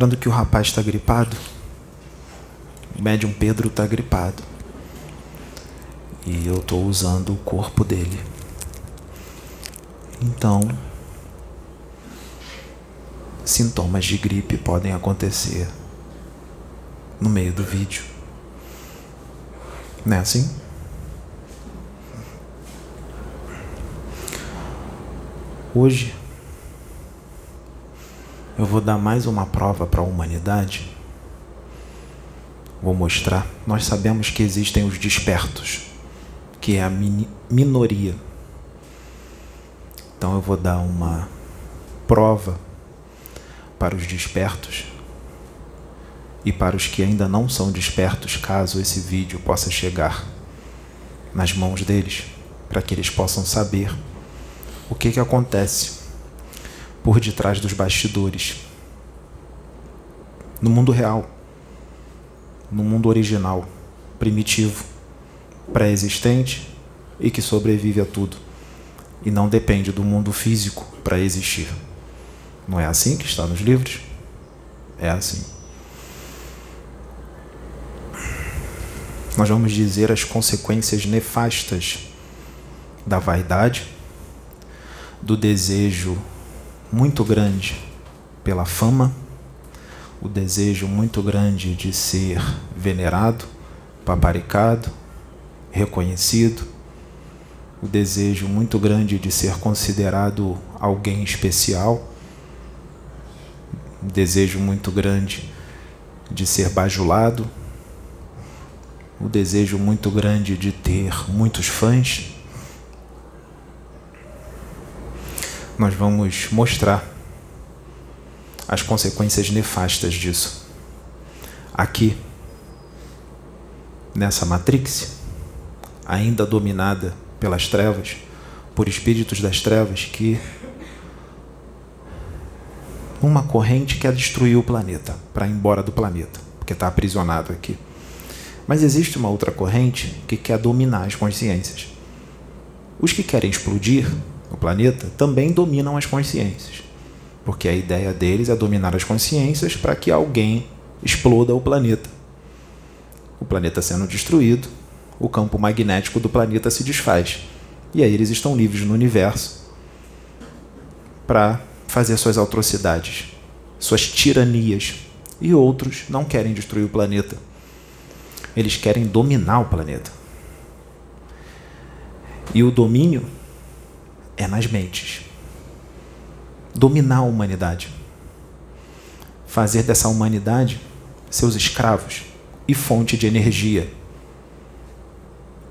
Lembrando que o rapaz está gripado, o médium Pedro está gripado. E eu estou usando o corpo dele. Então, sintomas de gripe podem acontecer no meio do vídeo. Não é assim? Hoje eu vou dar mais uma prova para a humanidade. Vou mostrar. Nós sabemos que existem os despertos, que é a minoria. Então eu vou dar uma prova para os despertos e para os que ainda não são despertos, caso esse vídeo possa chegar nas mãos deles, para que eles possam saber o que, que acontece por detrás dos bastidores. No mundo real, no mundo original, primitivo, pré-existente e que sobrevive a tudo e não depende do mundo físico para existir. Não é assim que está nos livros? É assim. Nós vamos dizer as consequências nefastas da vaidade, do desejo muito grande pela fama, o desejo muito grande de ser venerado, paparicado, reconhecido, o desejo muito grande de ser considerado alguém especial, o desejo muito grande de ser bajulado, o desejo muito grande de ter muitos fãs, nós vamos mostrar as consequências nefastas disso. Aqui, nessa Matrix, ainda dominada pelas trevas, por espíritos das trevas que uma corrente quer destruir o planeta, para ir embora do planeta, porque está aprisionado aqui. Mas existe uma outra corrente que quer dominar as consciências. Os que querem explodir no planeta também dominam as consciências. Porque a ideia deles é dominar as consciências para que alguém exploda o planeta. O planeta sendo destruído, o campo magnético do planeta se desfaz. E aí eles estão livres no universo para fazer suas atrocidades, suas tiranias. E outros não querem destruir o planeta. Eles querem dominar o planeta. E o domínio é nas mentes. Dominar a humanidade. Fazer dessa humanidade seus escravos e fonte de energia.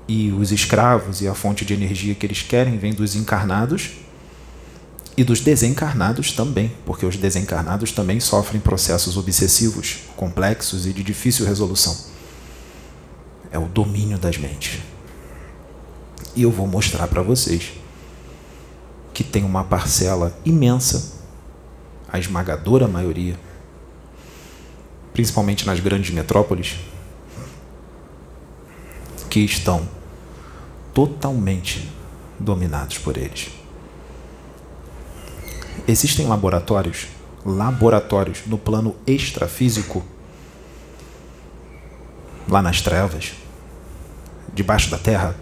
E os escravos e a fonte de energia que eles querem vem dos encarnados e dos desencarnados também, porque os desencarnados também sofrem processos obsessivos, complexos e de difícil resolução. É o domínio das mentes. E eu vou mostrar para vocês que tem uma parcela imensa, a esmagadora maioria, principalmente nas grandes metrópoles, que estão totalmente dominados por eles. Existem laboratórios, laboratórios no plano extrafísico, lá nas trevas, debaixo da terra,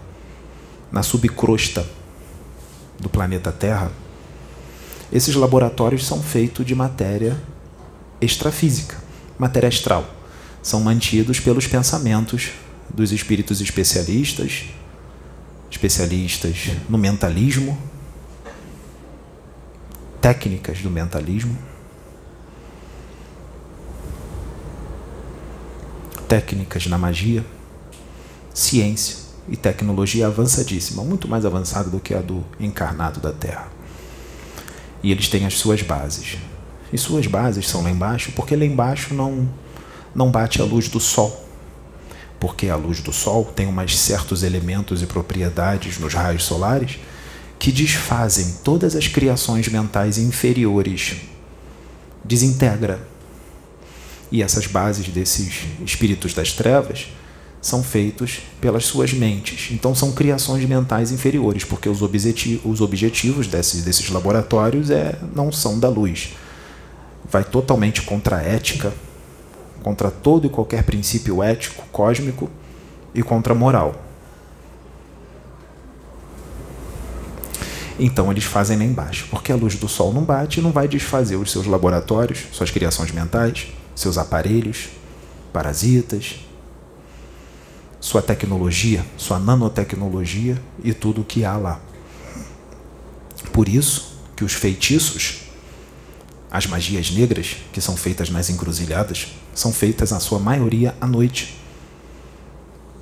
na subcrosta do planeta Terra, esses laboratórios são feitos de matéria extrafísica, matéria astral. São mantidos pelos pensamentos dos espíritos especialistas, especialistas no mentalismo, técnicas do mentalismo, técnicas na magia, ciência e tecnologia avançadíssima, muito mais avançada do que a do encarnado da Terra. E eles têm as suas bases. E suas bases são lá embaixo, porque lá embaixo não, não bate a luz do Sol. Porque a luz do Sol tem umas certos elementos e propriedades nos raios solares que desfazem todas as criações mentais inferiores, desintegra. E essas bases desses espíritos das trevas são feitos pelas suas mentes. Então são criações mentais inferiores, porque os, objeti os objetivos desses, desses laboratórios é, não são da luz. Vai totalmente contra a ética, contra todo e qualquer princípio ético, cósmico e contra a moral. Então eles fazem lá embaixo, porque a luz do sol não bate e não vai desfazer os seus laboratórios, suas criações mentais, seus aparelhos, parasitas, sua tecnologia, sua nanotecnologia e tudo o que há lá. Por isso que os feitiços, as magias negras que são feitas nas encruzilhadas, são feitas na sua maioria à noite,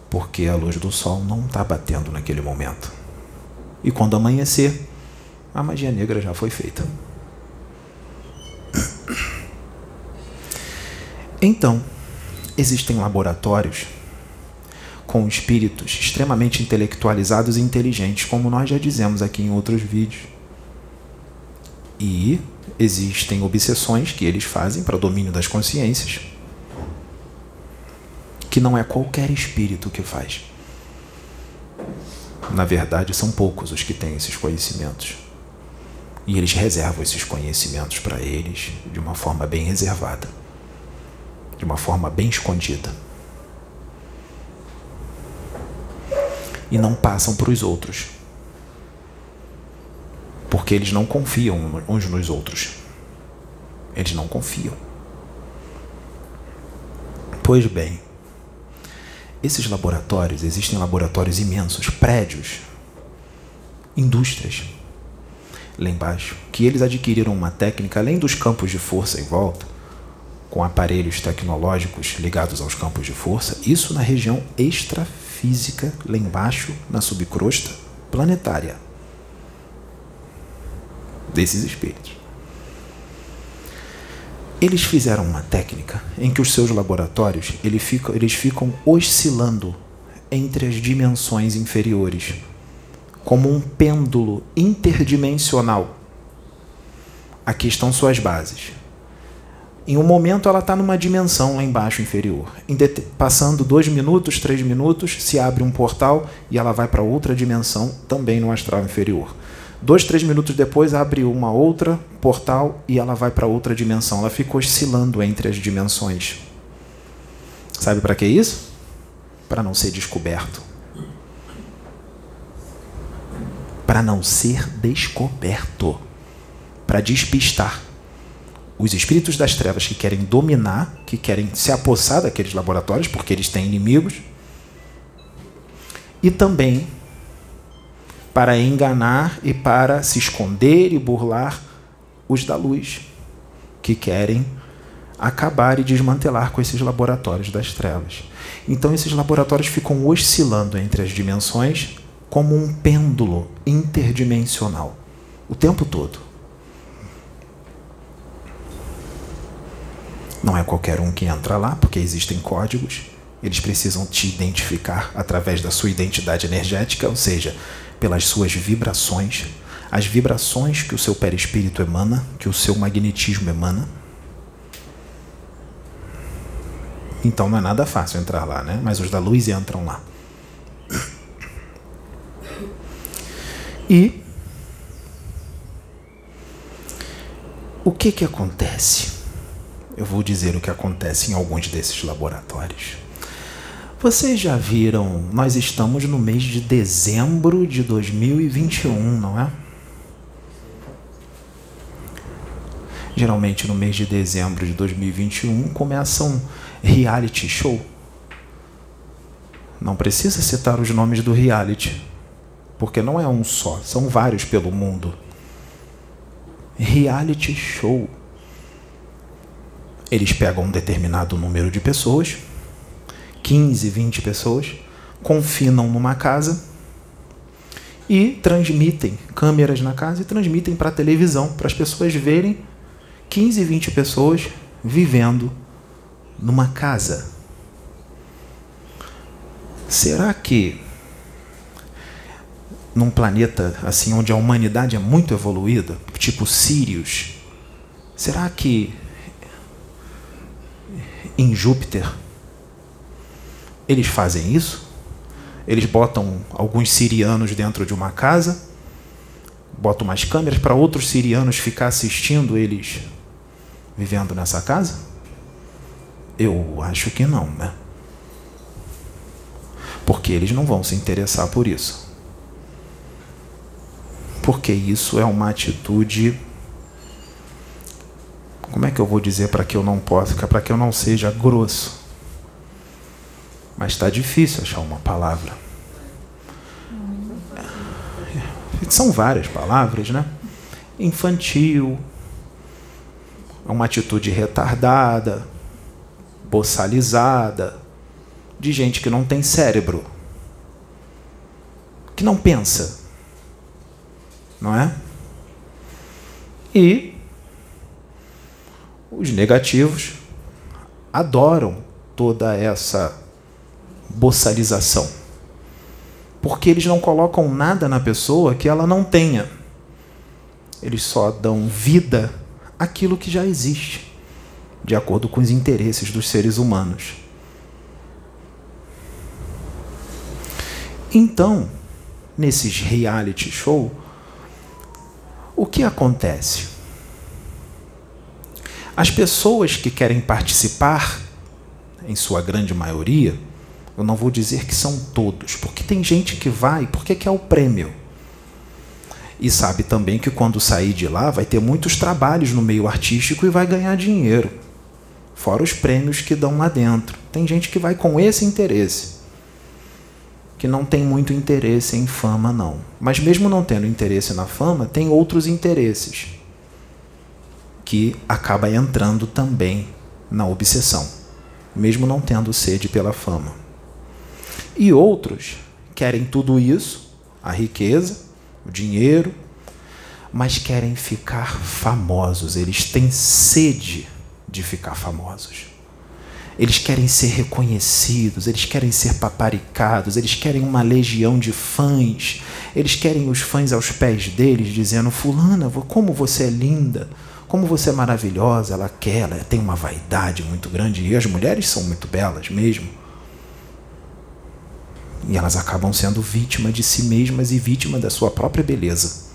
porque a luz do sol não está batendo naquele momento. E quando amanhecer, a magia negra já foi feita. Então, existem laboratórios com espíritos extremamente intelectualizados e inteligentes, como nós já dizemos aqui em outros vídeos. E existem obsessões que eles fazem para o domínio das consciências, que não é qualquer espírito que faz. Na verdade, são poucos os que têm esses conhecimentos. E eles reservam esses conhecimentos para eles de uma forma bem reservada, de uma forma bem escondida. E não passam para os outros, porque eles não confiam uns nos outros. Eles não confiam. Pois bem, esses laboratórios, existem laboratórios imensos, prédios, indústrias, lá embaixo, que eles adquiriram uma técnica além dos campos de força em volta, com aparelhos tecnológicos ligados aos campos de força, isso na região extrafísica, lá embaixo, na subcrosta planetária desses espíritos. Eles fizeram uma técnica em que os seus laboratórios eles ficam, eles ficam oscilando entre as dimensões inferiores, como um pêndulo interdimensional. Aqui estão suas bases. Em um momento ela está numa dimensão lá embaixo inferior. Passando dois minutos, três minutos, se abre um portal e ela vai para outra dimensão, também no astral inferior. Dois, três minutos depois abre uma outra portal e ela vai para outra dimensão. Ela fica oscilando entre as dimensões. Sabe para que isso? Para não ser descoberto. Para não ser descoberto. Para despistar. Os espíritos das trevas que querem dominar, que querem se apossar daqueles laboratórios, porque eles têm inimigos. E também para enganar e para se esconder e burlar os da luz, que querem acabar e desmantelar com esses laboratórios das trevas. Então, esses laboratórios ficam oscilando entre as dimensões como um pêndulo interdimensional o tempo todo. Não é qualquer um que entra lá, porque existem códigos. Eles precisam te identificar através da sua identidade energética, ou seja, pelas suas vibrações, as vibrações que o seu perispírito emana, que o seu magnetismo emana. Então não é nada fácil entrar lá, né? Mas os da luz entram lá. E o que que acontece? Eu vou dizer o que acontece em alguns desses laboratórios. Vocês já viram, nós estamos no mês de dezembro de 2021, não é? Geralmente no mês de dezembro de 2021 começa um reality show. Não precisa citar os nomes do reality, porque não é um só, são vários pelo mundo. Reality show. Eles pegam um determinado número de pessoas, 15, 20 pessoas, confinam numa casa e transmitem câmeras na casa e transmitem para a televisão, para as pessoas verem 15, 20 pessoas vivendo numa casa. Será que num planeta assim onde a humanidade é muito evoluída, tipo Sirius, será que em Júpiter Eles fazem isso? Eles botam alguns sirianos dentro de uma casa, botam umas câmeras para outros sirianos ficar assistindo eles vivendo nessa casa? Eu acho que não, né? Porque eles não vão se interessar por isso. Porque isso é uma atitude. Como é que eu vou dizer para que eu não possa, para que eu não seja grosso? Mas está difícil achar uma palavra. São várias palavras, né? Infantil, é uma atitude retardada, boçalizada, de gente que não tem cérebro, que não pensa, não é? E os negativos adoram toda essa boçalização, porque eles não colocam nada na pessoa que ela não tenha, eles só dão vida àquilo que já existe, de acordo com os interesses dos seres humanos. Então, nesses reality show, o que acontece? As pessoas que querem participar, em sua grande maioria, eu não vou dizer que são todos, porque tem gente que vai porque quer o prêmio. E sabe também que quando sair de lá vai ter muitos trabalhos no meio artístico e vai ganhar dinheiro. Fora os prêmios que dão lá dentro. Tem gente que vai com esse interesse que não tem muito interesse em fama, não. Mas mesmo não tendo interesse na fama, tem outros interesses que acaba entrando também na obsessão, mesmo não tendo sede pela fama. E outros querem tudo isso, a riqueza, o dinheiro, mas querem ficar famosos, eles têm sede de ficar famosos. Eles querem ser reconhecidos, eles querem ser paparicados, eles querem uma legião de fãs, eles querem os fãs aos pés deles, dizendo: Fulana, como você é linda, como você é maravilhosa. Ela quer, ela tem uma vaidade muito grande, e as mulheres são muito belas mesmo. E elas acabam sendo vítimas de si mesmas e vítimas da sua própria beleza.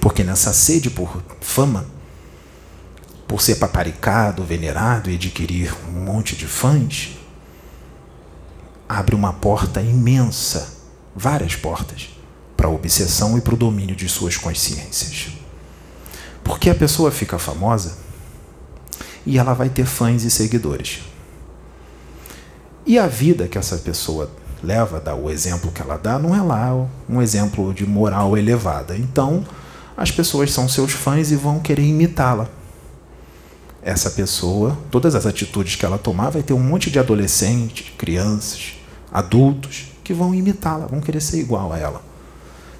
Porque nessa sede por fama, por ser paparicado, venerado e adquirir um monte de fãs, abre uma porta imensa, várias portas, para a obsessão e para o domínio de suas consciências. Porque a pessoa fica famosa e ela vai ter fãs e seguidores. E a vida que essa pessoa leva, dá o exemplo que ela dá, não é lá um exemplo de moral elevada. Então, as pessoas são seus fãs e vão querer imitá-la essa pessoa, todas as atitudes que ela tomar, vai ter um monte de adolescentes, crianças, adultos que vão imitá-la, vão querer ser igual a ela.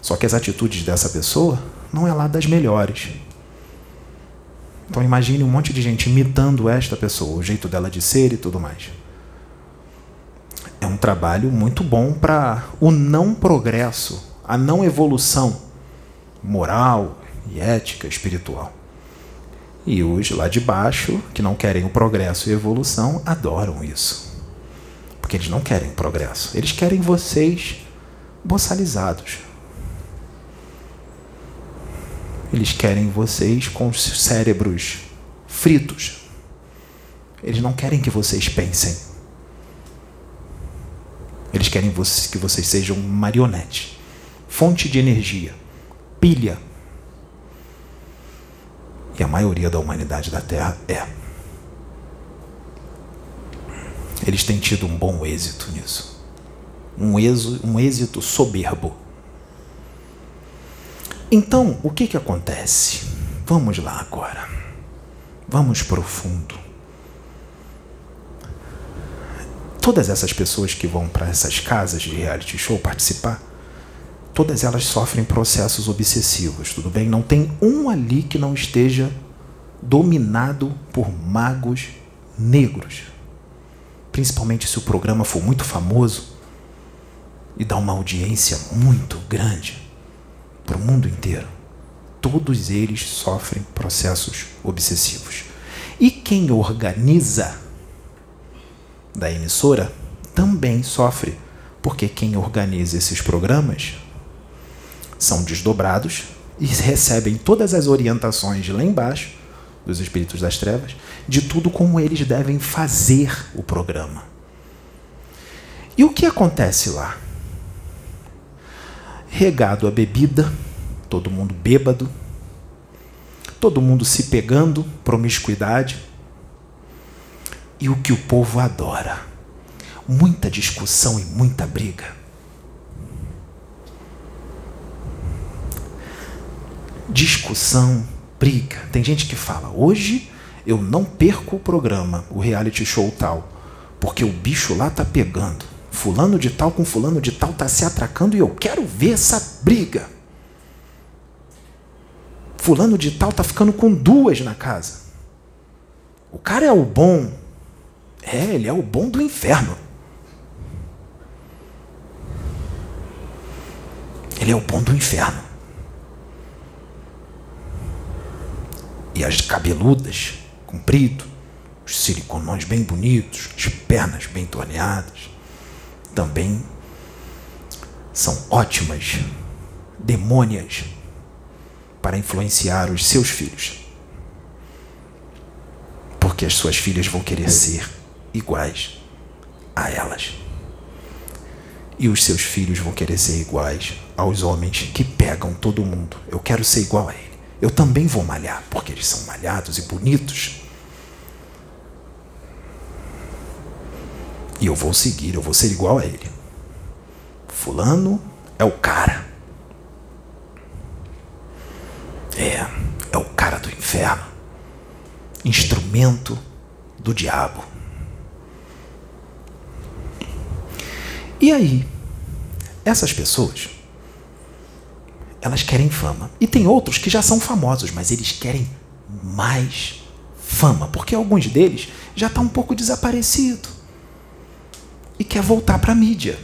Só que as atitudes dessa pessoa não é lá das melhores. Então imagine um monte de gente imitando esta pessoa, o jeito dela de ser e tudo mais. É um trabalho muito bom para o não progresso, a não evolução moral e ética espiritual. E os lá de baixo, que não querem o progresso e evolução, adoram isso. Porque eles não querem progresso. Eles querem vocês boçalizados. Eles querem vocês com os cérebros fritos. Eles não querem que vocês pensem. Eles querem que vocês sejam marionete, fonte de energia, pilha e a maioria da humanidade da Terra é. Eles têm tido um bom êxito nisso. Um êxito, um êxito soberbo. Então, o que, que acontece? Vamos lá agora. Vamos profundo. Todas essas pessoas que vão para essas casas de reality show participar, todas elas sofrem processos obsessivos, tudo bem? Não tem um ali que não esteja dominado por magos negros. Principalmente se o programa for muito famoso e dá uma audiência muito grande para o mundo inteiro. Todos eles sofrem processos obsessivos. E quem organiza da emissora também sofre, porque quem organiza esses programas são desdobrados e recebem todas as orientações de lá embaixo, dos espíritos das trevas, de tudo como eles devem fazer o programa. E o que acontece lá? Regado a bebida, todo mundo bêbado, todo mundo se pegando, promiscuidade. E o que o povo adora? Muita discussão e muita briga. Discussão, briga. Tem gente que fala: hoje eu não perco o programa, o reality show tal, porque o bicho lá tá pegando. Fulano de tal com fulano de tal tá se atracando e eu quero ver essa briga. Fulano de tal tá ficando com duas na casa. O cara é o bom. É, ele é o bom do inferno. Ele é o bom do inferno. E as cabeludas, comprido, os siliconões bem bonitos, as pernas bem torneadas, também são ótimas demônias para influenciar os seus filhos. Porque as suas filhas vão querer ser iguais a elas. E os seus filhos vão querer ser iguais aos homens que pegam todo mundo. Eu quero ser igual a ele. Eu também vou malhar, porque eles são malhados e bonitos. E eu vou seguir, eu vou ser igual a ele. Fulano é o cara. É, é o cara do inferno. Instrumento do diabo. E aí, essas pessoas, elas querem fama. E tem outros que já são famosos, mas eles querem mais fama, porque alguns deles já estão tá um pouco desaparecido e quer voltar para a mídia.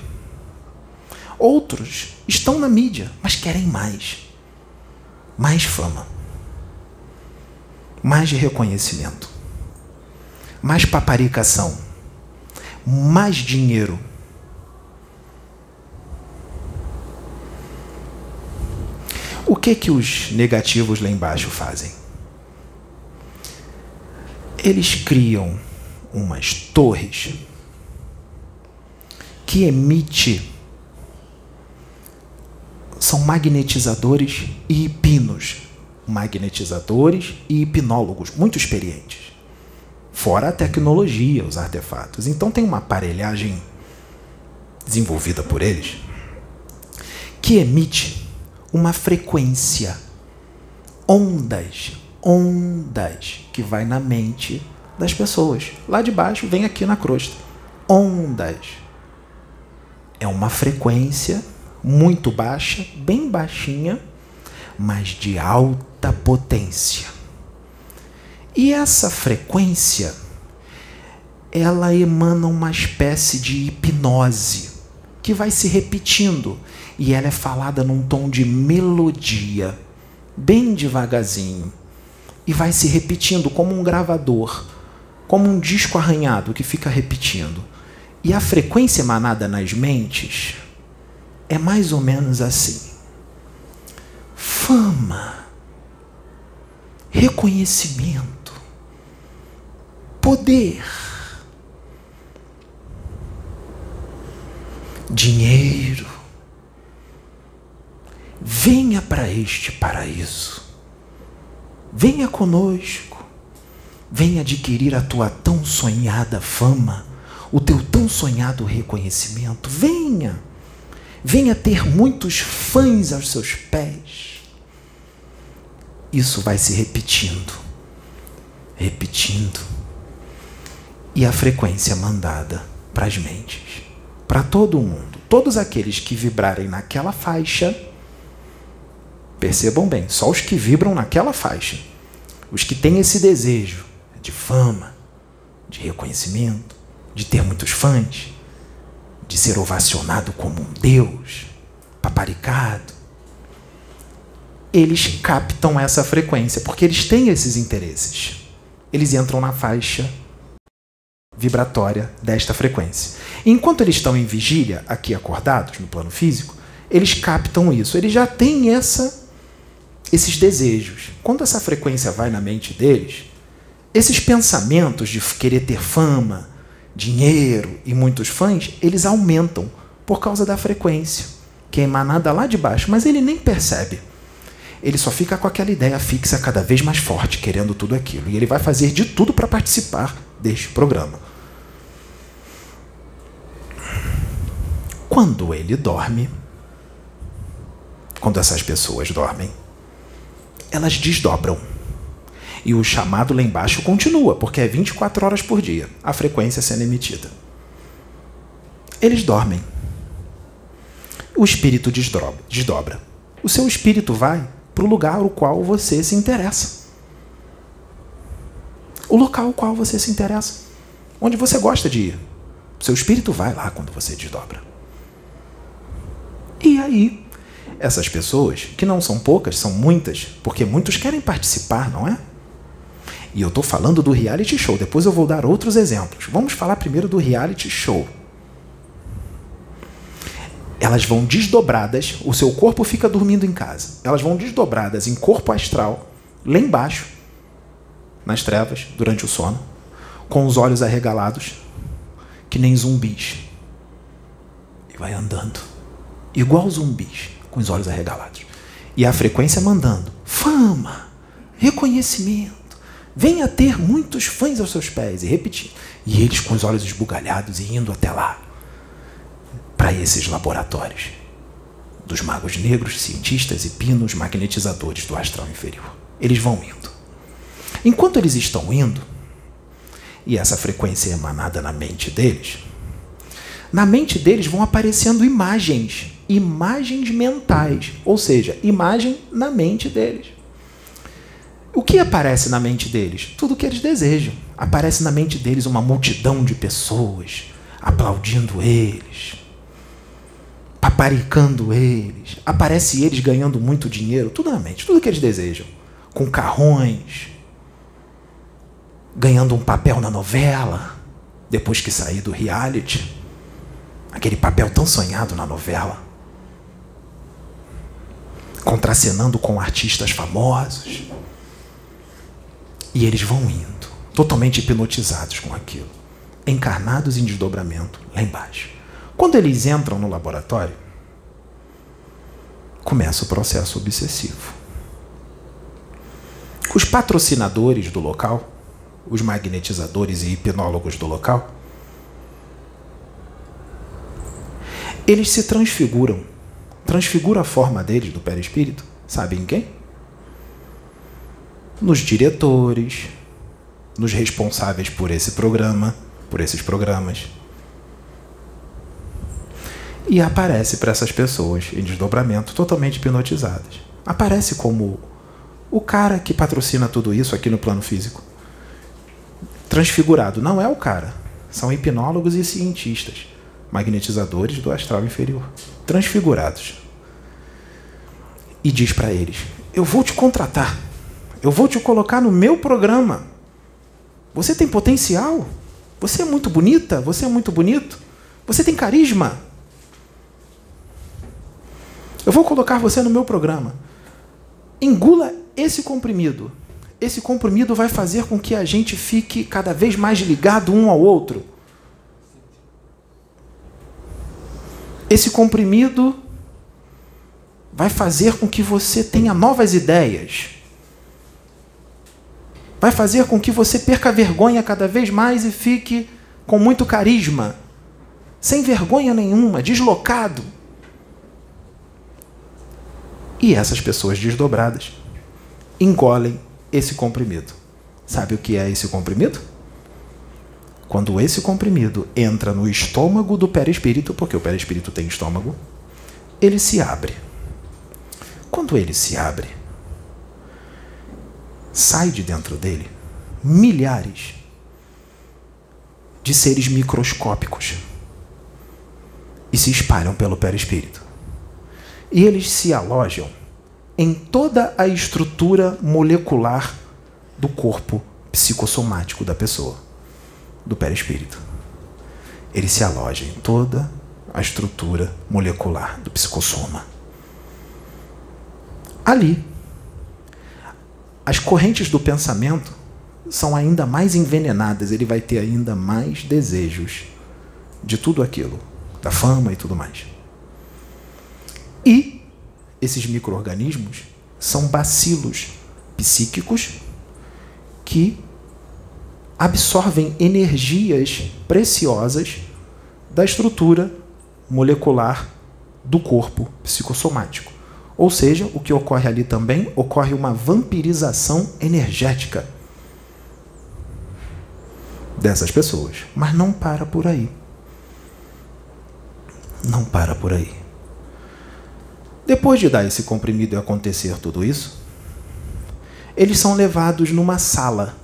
Outros estão na mídia, mas querem mais. Mais fama. Mais reconhecimento. Mais paparicação. Mais dinheiro. O que que os negativos lá embaixo fazem? Eles criam umas torres que emite são magnetizadores e hipinos. Magnetizadores e hipnólogos muito experientes. Fora a tecnologia, os artefatos. Então tem uma aparelhagem desenvolvida por eles que emite uma frequência, ondas, ondas que vai na mente das pessoas. Lá de baixo vem aqui na crosta. Ondas é uma frequência muito baixa, bem baixinha, mas de alta potência. E essa frequência ela emana uma espécie de hipnose que vai se repetindo e ela é falada num tom de melodia, bem devagarzinho, e vai se repetindo como um gravador, como um disco arranhado que fica repetindo. E a frequência emanada nas mentes é mais ou menos assim: fama, reconhecimento, poder, dinheiro. Venha para este paraíso. Venha conosco. Venha adquirir a tua tão sonhada fama o teu tão sonhado reconhecimento. Venha, venha ter muitos fãs aos seus pés. Isso vai se repetindo, repetindo. E a frequência mandada para as mentes, para todo mundo. Todos aqueles que vibrarem naquela faixa, percebam bem, só os que vibram naquela faixa, os que têm esse desejo de fama, de reconhecimento, de ter muitos fãs, de ser ovacionado como um deus, paparicado. Eles captam essa frequência porque eles têm esses interesses. Eles entram na faixa vibratória desta frequência. Enquanto eles estão em vigília, aqui acordados no plano físico, eles captam isso. Eles já têm essa, esses desejos. Quando essa frequência vai na mente deles, esses pensamentos de querer ter fama, dinheiro e muitos fãs, eles aumentam por causa da frequência, que é emanada lá de baixo, mas ele nem percebe. Ele só fica com aquela ideia fixa cada vez mais forte, querendo tudo aquilo. E ele vai fazer de tudo para participar deste programa. Quando ele dorme, quando essas pessoas dormem, elas desdobram. E o chamado lá embaixo continua, porque é 24 horas por dia a frequência sendo emitida. Eles dormem. O espírito desdobra. O seu espírito vai para o lugar ao qual você se interessa. O local ao qual você se interessa. Onde você gosta de ir. Seu espírito vai lá quando você desdobra. E aí, essas pessoas, que não são poucas, são muitas, porque muitos querem participar, não é? E eu estou falando do reality show, depois eu vou dar outros exemplos. Vamos falar primeiro do reality show. Elas vão desdobradas, o seu corpo fica dormindo em casa. Elas vão desdobradas em corpo astral, lá embaixo, nas trevas, durante o sono, com os olhos arregalados, que nem zumbis. E vai andando, igual zumbis com os olhos arregalados. E a frequência mandando: fama, reconhecimento, venha ter muitos fãs aos seus pés. E repetindo. E eles com os olhos esbugalhados e indo até lá, para esses laboratórios dos magos negros, cientistas e pinos magnetizadores do astral inferior. Eles vão indo. Enquanto eles estão indo, e essa frequência é emanada na mente deles, na mente deles vão aparecendo imagens imagens mentais, ou seja, imagem na mente deles. O que aparece na mente deles? Tudo o que eles desejam. Aparece na mente deles uma multidão de pessoas aplaudindo eles, paparicando eles. Aparece eles ganhando muito dinheiro, tudo na mente, tudo o que eles desejam. Com carrões, ganhando um papel na novela, depois que sair do reality. Aquele papel tão sonhado na novela contracenando com artistas famosos. E eles vão indo, totalmente hipnotizados com aquilo, encarnados em desdobramento lá embaixo. Quando eles entram no laboratório, começa o processo obsessivo. Os patrocinadores do local, os magnetizadores e hipnólogos do local, eles se transfiguram transfigura a forma deles do perispírito, sabe em quem? Nos diretores, nos responsáveis por esse programa, por esses programas. E aparece para essas pessoas em desdobramento totalmente hipnotizadas. Aparece como o cara que patrocina tudo isso aqui no plano físico. Transfigurado. Não é o cara. São hipnólogos e cientistas magnetizadores do astral inferior, transfigurados. E diz para eles: Eu vou te contratar, eu vou te colocar no meu programa. Você tem potencial, você é muito bonita, você é muito bonito, você tem carisma. Eu vou colocar você no meu programa. Engula esse comprimido. Esse comprimido vai fazer com que a gente fique cada vez mais ligado um ao outro. Esse comprimido vai fazer com que você tenha novas ideias. Vai fazer com que você perca vergonha cada vez mais e fique com muito carisma, sem vergonha nenhuma, deslocado. E essas pessoas desdobradas engolem esse comprimido. Sabe o que é esse comprimido? Quando esse comprimido entra no estômago do perispírito, porque o perispírito tem estômago, ele se abre. Quando ele se abre, sai de dentro dele milhares de seres microscópicos e se espalham pelo perispírito. E eles se alojam em toda a estrutura molecular do corpo psicossomático da pessoa do perispírito. Ele se aloja em toda a estrutura molecular do psicossoma. Ali, as correntes do pensamento são ainda mais envenenadas, ele vai ter ainda mais desejos de tudo aquilo, da fama e tudo mais. E esses micro-organismos são bacilos psíquicos que absorvem energias preciosas da estrutura molecular do corpo psicossomático. Ou seja, o que ocorre ali também ocorre uma vampirização energética dessas pessoas. Mas não para por aí. Não para por aí. Depois de dar esse comprimido e acontecer tudo isso, eles são levados numa sala.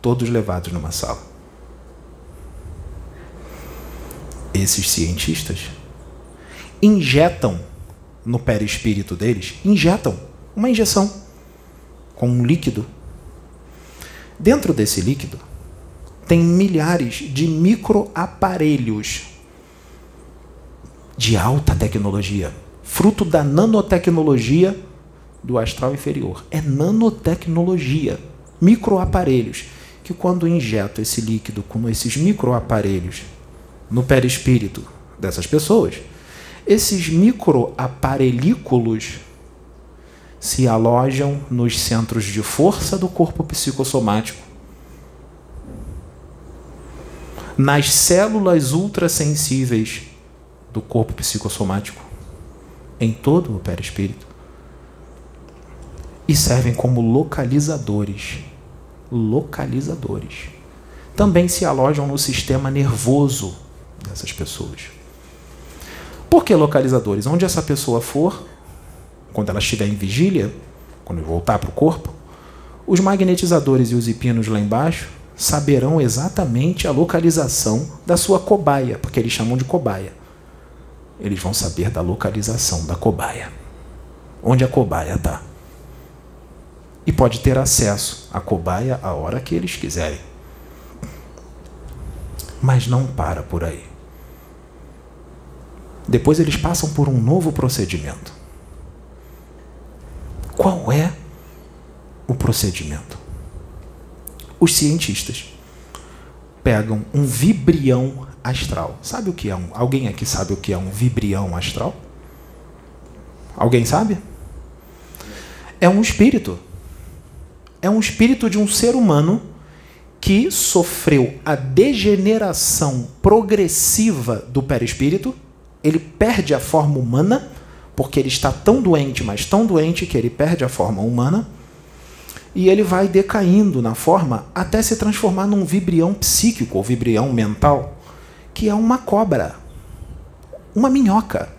Todos levados numa sala. Esses cientistas injetam no perispírito deles, injetam uma injeção com um líquido. Dentro desse líquido tem milhares de microaparelhos de alta tecnologia, fruto da nanotecnologia do astral inferior. É nanotecnologia, microaparelhos, que quando injeto esse líquido com esses microaparelhos no perispírito dessas pessoas, esses microaparelículos se alojam nos centros de força do corpo psicossomático, nas células ultrassensíveis do corpo psicossomático, em todo o perispírito, e servem como localizadores. Localizadores. Também se alojam no sistema nervoso dessas pessoas. Por que localizadores? Onde essa pessoa for, quando ela estiver em vigília, quando voltar para o corpo, os magnetizadores e os hipinos lá embaixo saberão exatamente a localização da sua cobaia, porque eles chamam de cobaia. Eles vão saber da localização da cobaia. Onde a cobaia está. E pode ter acesso à cobaia a hora que eles quiserem. Mas não para por aí. Depois eles passam por um novo procedimento. Qual é o procedimento? Os cientistas pegam um vibrião astral. Sabe o que é um? Alguém aqui sabe o que é um vibrião astral? Alguém sabe? É um espírito. É um espírito de um ser humano que sofreu a degeneração progressiva do perispírito ele perde a forma humana, porque ele está tão doente, mas tão doente que ele perde a forma humana, e ele vai decaindo na forma até se transformar num vibrião psíquico ou vibrião mental, que é uma cobra, uma minhoca.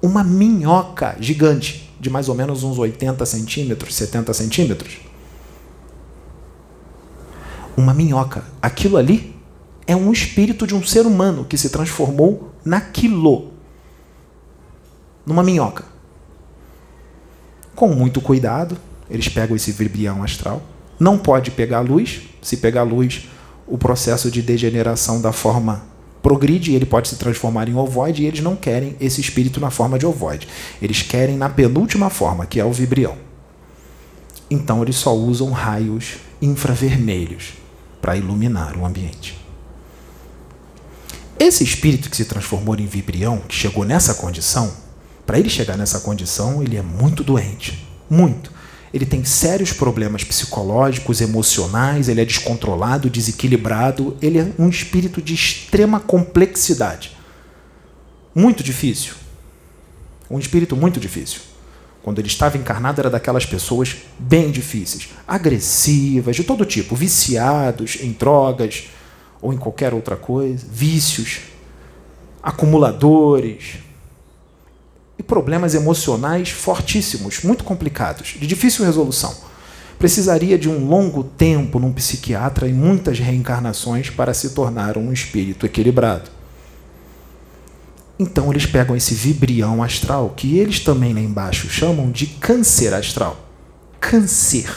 Uma minhoca gigante, de mais ou menos uns 80 centímetros, 70 centímetros. Uma minhoca. Aquilo ali é um espírito de um ser humano que se transformou naquilo, numa minhoca. Com muito cuidado, eles pegam esse vibrião astral. Não pode pegar luz. Se pegar luz, o processo de degeneração da forma progride e ele pode se transformar em ovoide e eles não querem esse espírito na forma de ovoide. Eles querem na penúltima forma, que é o vibrião. Então eles só usam raios infravermelhos para iluminar o ambiente. Esse espírito que se transformou em vibrião, que chegou nessa condição, para ele chegar nessa condição, ele é muito doente. Muito. Ele tem sérios problemas psicológicos, emocionais, ele é descontrolado, desequilibrado, ele é um espírito de extrema complexidade. Muito difícil. Um espírito muito difícil. Quando ele estava encarnado, era daquelas pessoas bem difíceis, agressivas, de todo tipo, viciados em drogas, ou em qualquer outra coisa, vícios, acumuladores e problemas emocionais fortíssimos, muito complicados, de difícil resolução. Precisaria de um longo tempo num psiquiatra e muitas reencarnações para se tornar um espírito equilibrado. Então eles pegam esse vibrião astral, que eles também lá embaixo chamam de câncer astral. Câncer.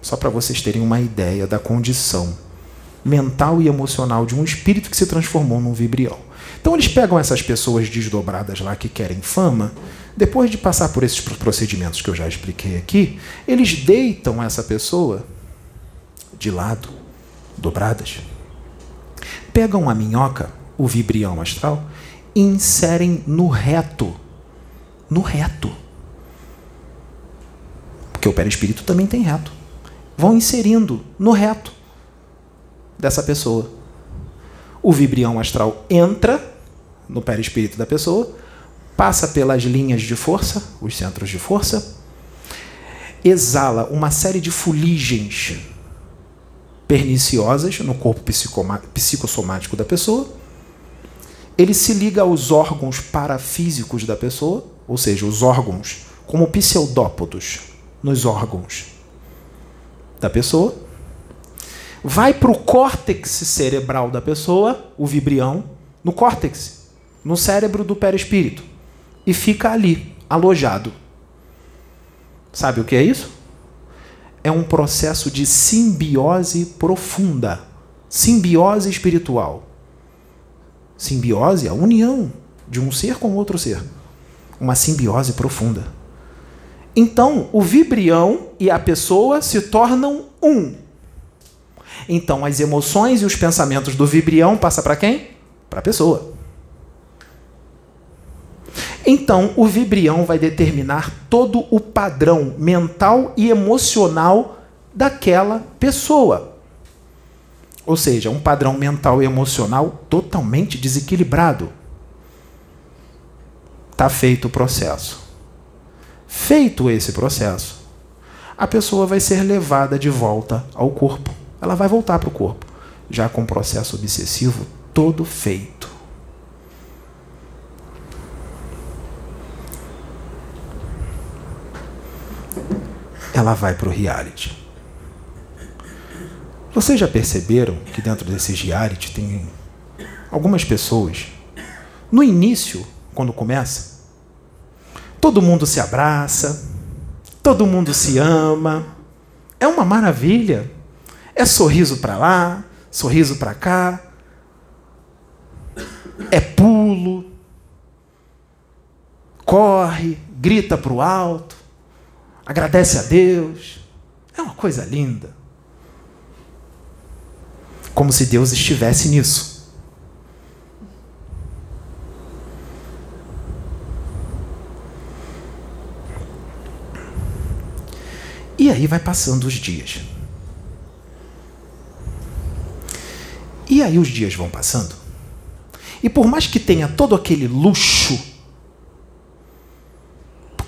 Só para vocês terem uma ideia da condição mental e emocional de um espírito que se transformou num vibrião. Então eles pegam essas pessoas desdobradas lá que querem fama, depois de passar por esses procedimentos que eu já expliquei aqui, eles deitam essa pessoa de lado, dobradas, pegam a minhoca, o vibrião astral, e inserem no reto. No reto. Porque o perispírito também tem reto. Vão inserindo no reto dessa pessoa. O vibrião astral entra no perispírito da pessoa, passa pelas linhas de força, os centros de força, exala uma série de fuligens perniciosas no corpo psicossomático da pessoa. Ele se liga aos órgãos parafísicos da pessoa, ou seja, os órgãos como pseudópodos nos órgãos da pessoa. Vai para o córtex cerebral da pessoa, o vibrião, no córtex, no cérebro do perispírito, e fica ali, alojado. Sabe o que é isso? é um processo de simbiose profunda, simbiose espiritual. Simbiose, a união de um ser com outro ser. Uma simbiose profunda. Então, o vibrião e a pessoa se tornam um. Então, as emoções e os pensamentos do vibrião passam para quem? Para a pessoa. Então, o vibrião vai determinar todo o padrão mental e emocional daquela pessoa. Ou seja, um padrão mental e emocional totalmente desequilibrado. Está feito o processo. Feito esse processo, a pessoa vai ser levada de volta ao corpo. Ela vai voltar para o corpo, já com o processo obsessivo todo feito. ela vai para o reality. Vocês já perceberam que dentro desses reality tem algumas pessoas, no início, quando começa, todo mundo se abraça, todo mundo se ama, é uma maravilha. É sorriso para lá, sorriso para cá, é pulo, corre, grita para o alto agradece a Deus. É uma coisa linda. Como se Deus estivesse nisso. E aí vai passando os dias. E aí os dias vão passando. E por mais que tenha todo aquele luxo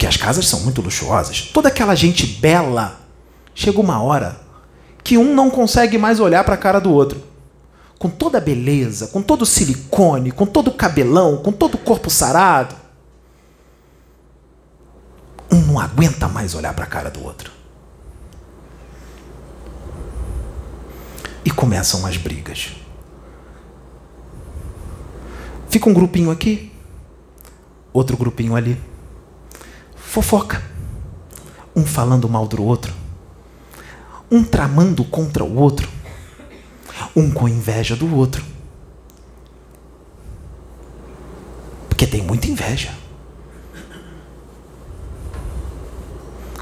porque as casas são muito luxuosas. Toda aquela gente bela. Chega uma hora que um não consegue mais olhar para a cara do outro. Com toda a beleza, com todo o silicone, com todo o cabelão, com todo o corpo sarado. Um não aguenta mais olhar para a cara do outro. E começam as brigas. Fica um grupinho aqui, outro grupinho ali Fofoca. Um falando mal do outro. Um tramando contra o outro. Um com inveja do outro. Porque tem muita inveja.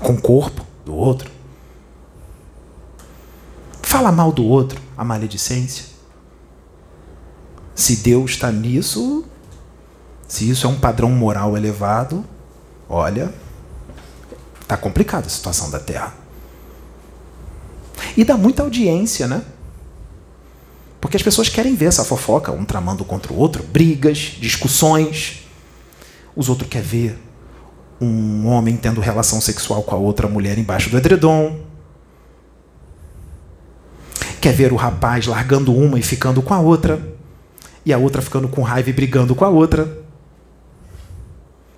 Com o corpo do outro. Fala mal do outro, a maledicência. Se Deus está nisso, se isso é um padrão moral elevado, olha, Está complicada a situação da Terra. E dá muita audiência, né? Porque as pessoas querem ver essa fofoca, um tramando contra o outro, brigas, discussões. Os outros querem ver um homem tendo relação sexual com a outra mulher embaixo do edredom. Quer ver o rapaz largando uma e ficando com a outra. E a outra ficando com raiva e brigando com a outra.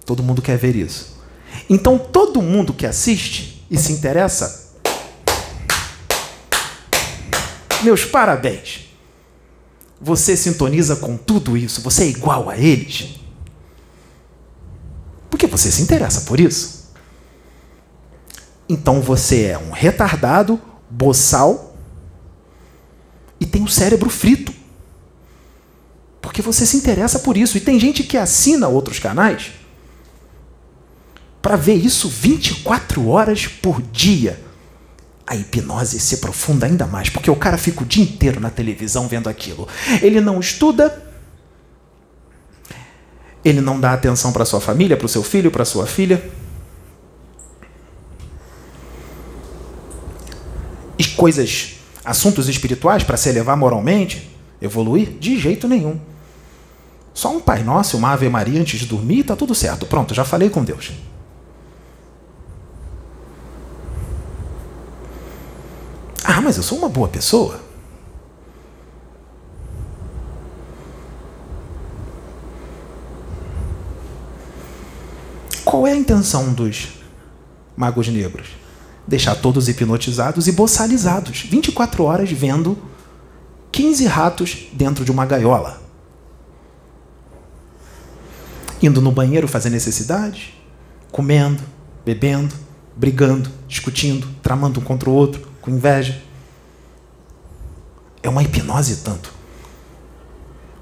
Todo mundo quer ver isso. Então todo mundo que assiste e se interessa, meus parabéns. Você sintoniza com tudo isso, você é igual a eles. Porque você se interessa por isso. Então você é um retardado, boçal e tem o cérebro frito. Porque você se interessa por isso. E tem gente que assina outros canais para ver isso 24 horas por dia. A hipnose se aprofunda ainda mais, porque o cara fica o dia inteiro na televisão vendo aquilo. Ele não estuda, ele não dá atenção para sua família, para o seu filho, para sua filha. E coisas, assuntos espirituais para se elevar moralmente, evoluir, de jeito nenhum. Só um Pai Nosso, uma Ave Maria antes de dormir, está tudo certo. Pronto, já falei com Deus. Ah, mas eu sou uma boa pessoa. Qual é a intenção dos magos negros? Deixar todos hipnotizados e boçalizados, 24 horas vendo 15 ratos dentro de uma gaiola indo no banheiro fazer necessidade, comendo, bebendo, brigando, discutindo, tramando um contra o outro, com inveja. É uma hipnose tanto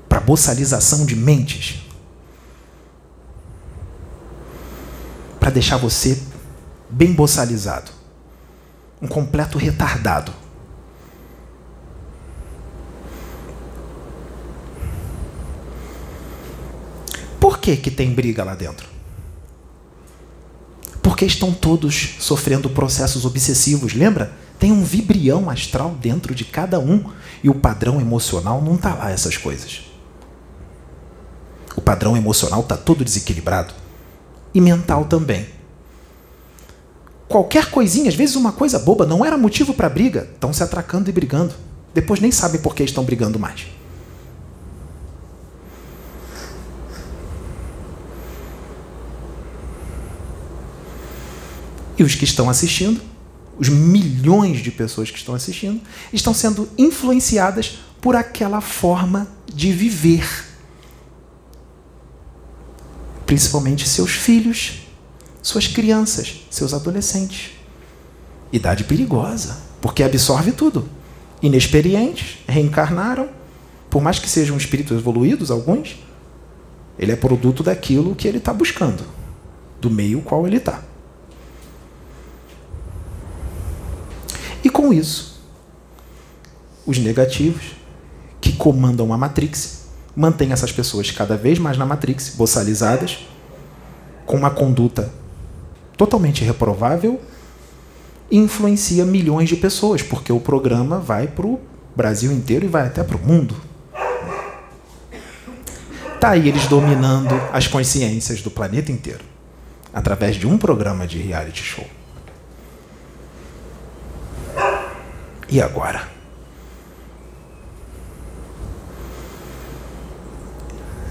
para boçalização de mentes, para deixar você bem boçalizado, um completo retardado. Por que, que tem briga lá dentro? Porque estão todos sofrendo processos obsessivos. Lembra? Tem um vibrião astral dentro de cada um. E o padrão emocional não está lá, essas coisas. O padrão emocional está todo desequilibrado. E mental também. Qualquer coisinha, às vezes uma coisa boba, não era motivo para briga. Estão se atracando e brigando. Depois nem sabem por que estão brigando mais. E os que estão assistindo, os milhões de pessoas que estão assistindo, estão sendo influenciadas por aquela forma de viver. Principalmente seus filhos, suas crianças, seus adolescentes. Idade perigosa, porque absorve tudo. Inexperientes, reencarnaram, por mais que sejam espíritos evoluídos, alguns, ele é produto daquilo que ele está buscando, do meio qual ele está. E com isso, os negativos, que comandam a Matrix, mantêm essas pessoas cada vez mais na Matrix, boçalizadas, com uma conduta totalmente reprovável e influencia milhões de pessoas, porque o programa vai para o Brasil inteiro e vai até para o mundo. Está aí eles dominando as consciências do planeta inteiro, através de um programa de reality show. E agora?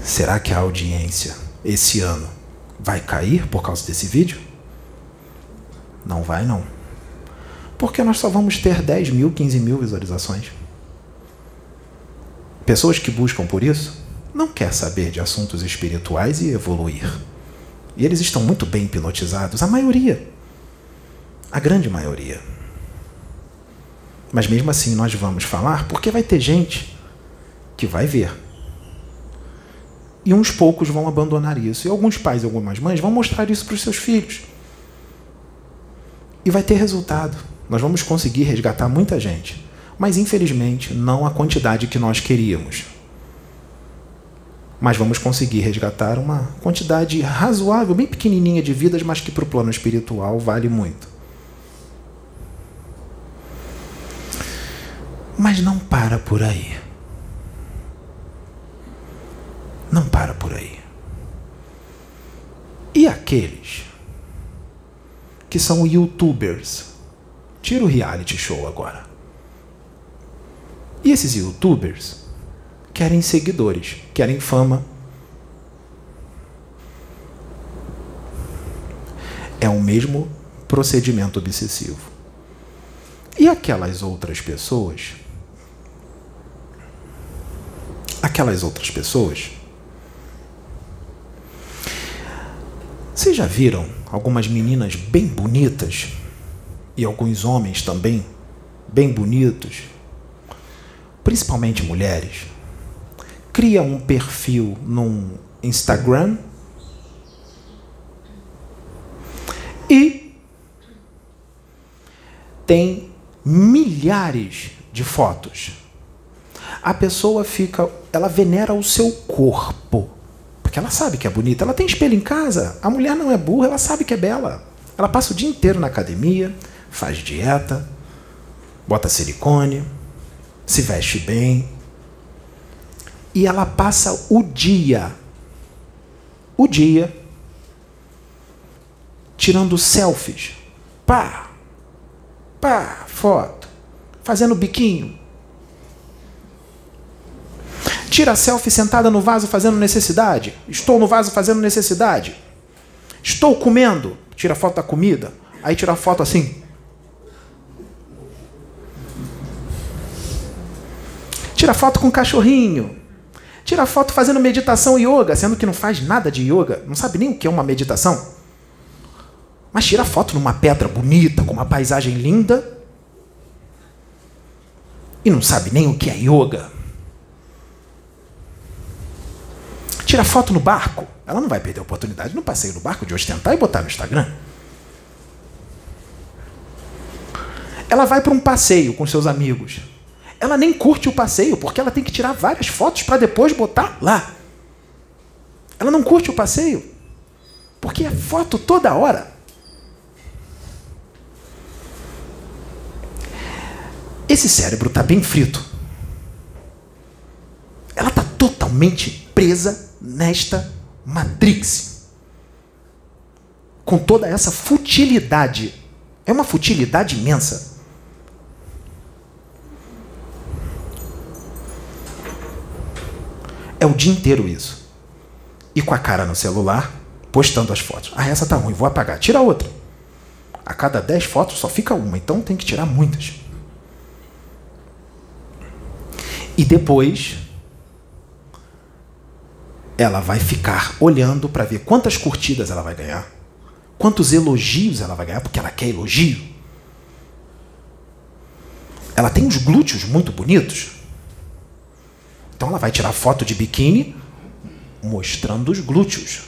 Será que a audiência esse ano vai cair por causa desse vídeo? Não vai, não. Porque nós só vamos ter 10 mil, 15 mil visualizações. Pessoas que buscam por isso não quer saber de assuntos espirituais e evoluir. E eles estão muito bem hipnotizados, a maioria. A grande maioria. Mas mesmo assim nós vamos falar porque vai ter gente que vai ver. E uns poucos vão abandonar isso. E alguns pais e algumas mães vão mostrar isso para os seus filhos. E vai ter resultado. Nós vamos conseguir resgatar muita gente. Mas infelizmente não a quantidade que nós queríamos. Mas vamos conseguir resgatar uma quantidade razoável, bem pequenininha de vidas, mas que para o plano espiritual vale muito. Mas não para por aí. Não para por aí. E aqueles que são youtubers? Tira o reality show agora. E esses youtubers querem seguidores, querem fama. É o mesmo procedimento obsessivo. E aquelas outras pessoas? Aquelas outras pessoas. Vocês já viram algumas meninas bem bonitas? E alguns homens também bem bonitos? Principalmente mulheres, cria um perfil num Instagram? E tem milhares de fotos. A pessoa fica, ela venera o seu corpo, porque ela sabe que é bonita. Ela tem espelho em casa. A mulher não é burra, ela sabe que é bela. Ela passa o dia inteiro na academia, faz dieta, bota silicone, se veste bem. E ela passa o dia, o dia, tirando selfies. Pá, pá, foto. Fazendo biquinho. Tira selfie sentada no vaso fazendo necessidade. Estou no vaso fazendo necessidade. Estou comendo. Tira foto da comida. Aí tira foto assim. Tira foto com cachorrinho. Tira foto fazendo meditação yoga, sendo que não faz nada de yoga, não sabe nem o que é uma meditação. Mas tira foto numa pedra bonita, com uma paisagem linda, e não sabe nem o que é yoga. Tira foto no barco. Ela não vai perder a oportunidade no passeio no barco de ostentar e botar no Instagram. Ela vai para um passeio com seus amigos. Ela nem curte o passeio, porque ela tem que tirar várias fotos para depois botar lá. Ela não curte o passeio, porque é foto toda hora. Esse cérebro está bem frito. Ela está totalmente presa nesta matrix. Com toda essa futilidade. É uma futilidade imensa. É o dia inteiro isso. E com a cara no celular, postando as fotos. Ah, essa tá ruim, vou apagar. Tira outra. A cada 10 fotos só fica uma, então tem que tirar muitas. E depois ela vai ficar olhando para ver quantas curtidas ela vai ganhar, quantos elogios ela vai ganhar, porque ela quer elogio. Ela tem os glúteos muito bonitos. Então ela vai tirar foto de biquíni mostrando os glúteos.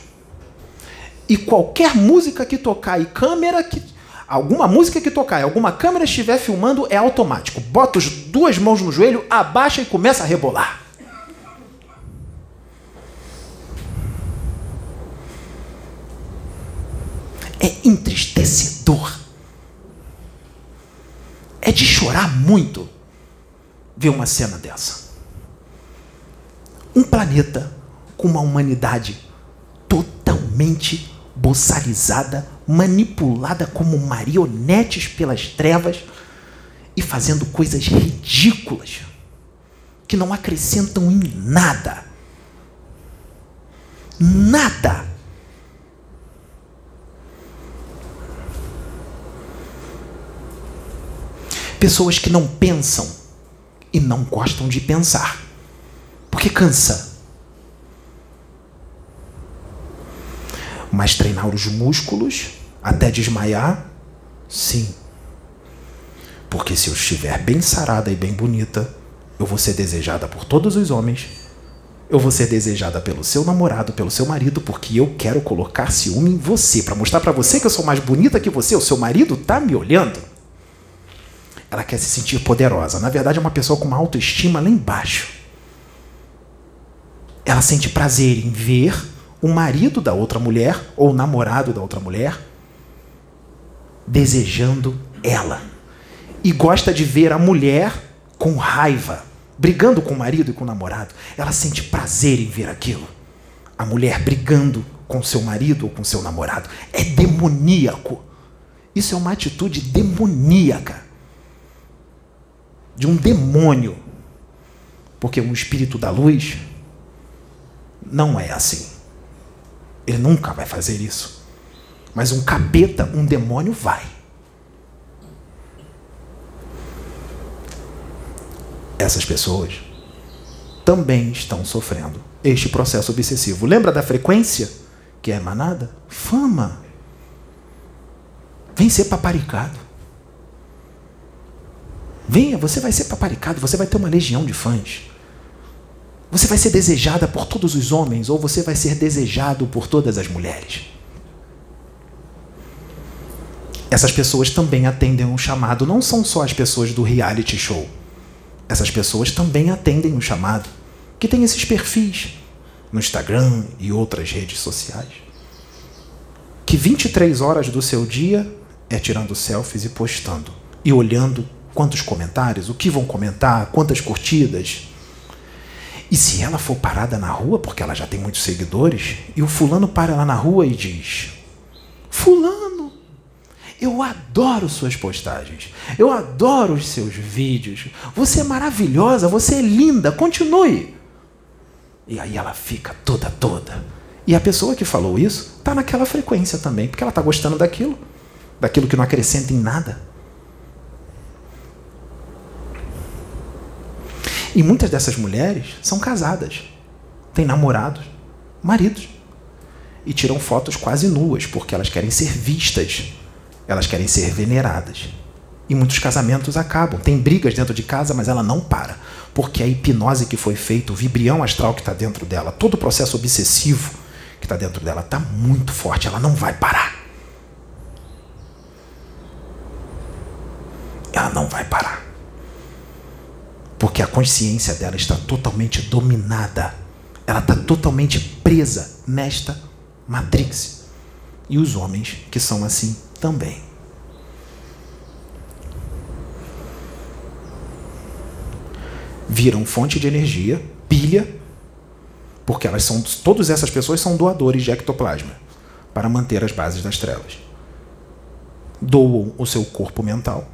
E qualquer música que tocar e câmera que alguma música que tocar e alguma câmera estiver filmando é automático. Bota as duas mãos no joelho, abaixa e começa a rebolar. É entristecedor. É de chorar muito ver uma cena dessa. Um planeta com uma humanidade totalmente boçalizada, manipulada como marionetes pelas trevas e fazendo coisas ridículas que não acrescentam em nada. Nada. Pessoas que não pensam e não gostam de pensar. Porque cansa. Mas treinar os músculos até desmaiar? Sim. Porque se eu estiver bem sarada e bem bonita, eu vou ser desejada por todos os homens. Eu vou ser desejada pelo seu namorado, pelo seu marido, porque eu quero colocar ciúme em você, para mostrar para você que eu sou mais bonita que você. O seu marido tá me olhando. Ela quer se sentir poderosa. Na verdade, é uma pessoa com uma autoestima lá embaixo. Ela sente prazer em ver o marido da outra mulher ou o namorado da outra mulher desejando ela. E gosta de ver a mulher com raiva, brigando com o marido e com o namorado. Ela sente prazer em ver aquilo. A mulher brigando com seu marido ou com seu namorado. É demoníaco. Isso é uma atitude demoníaca. De um demônio. Porque um espírito da luz não é assim. Ele nunca vai fazer isso. Mas um capeta, um demônio vai. Essas pessoas também estão sofrendo este processo obsessivo. Lembra da frequência que é emanada? Fama. Vem ser paparicado. Venha, você vai ser paparicado, você vai ter uma legião de fãs. Você vai ser desejada por todos os homens ou você vai ser desejado por todas as mulheres. Essas pessoas também atendem um chamado, não são só as pessoas do reality show. Essas pessoas também atendem um chamado, que tem esses perfis no Instagram e outras redes sociais. Que 23 horas do seu dia é tirando selfies e postando e olhando quantos comentários, o que vão comentar, quantas curtidas. E se ela for parada na rua, porque ela já tem muitos seguidores, e o fulano para ela na rua e diz: Fulano, eu adoro suas postagens, eu adoro os seus vídeos, você é maravilhosa, você é linda, continue. E aí ela fica toda, toda. E a pessoa que falou isso está naquela frequência também, porque ela está gostando daquilo, daquilo que não acrescenta em nada. E muitas dessas mulheres são casadas, têm namorados, maridos. E tiram fotos quase nuas, porque elas querem ser vistas, elas querem ser veneradas. E muitos casamentos acabam. Tem brigas dentro de casa, mas ela não para. Porque a hipnose que foi feita, o vibrião astral que está dentro dela, todo o processo obsessivo que está dentro dela está muito forte. Ela não vai parar. Ela não vai parar porque a consciência dela está totalmente dominada, ela está totalmente presa nesta matrix. E os homens que são assim também. Viram fonte de energia, pilha, porque elas são todas essas pessoas são doadores de ectoplasma para manter as bases das trevas. Doam o seu corpo mental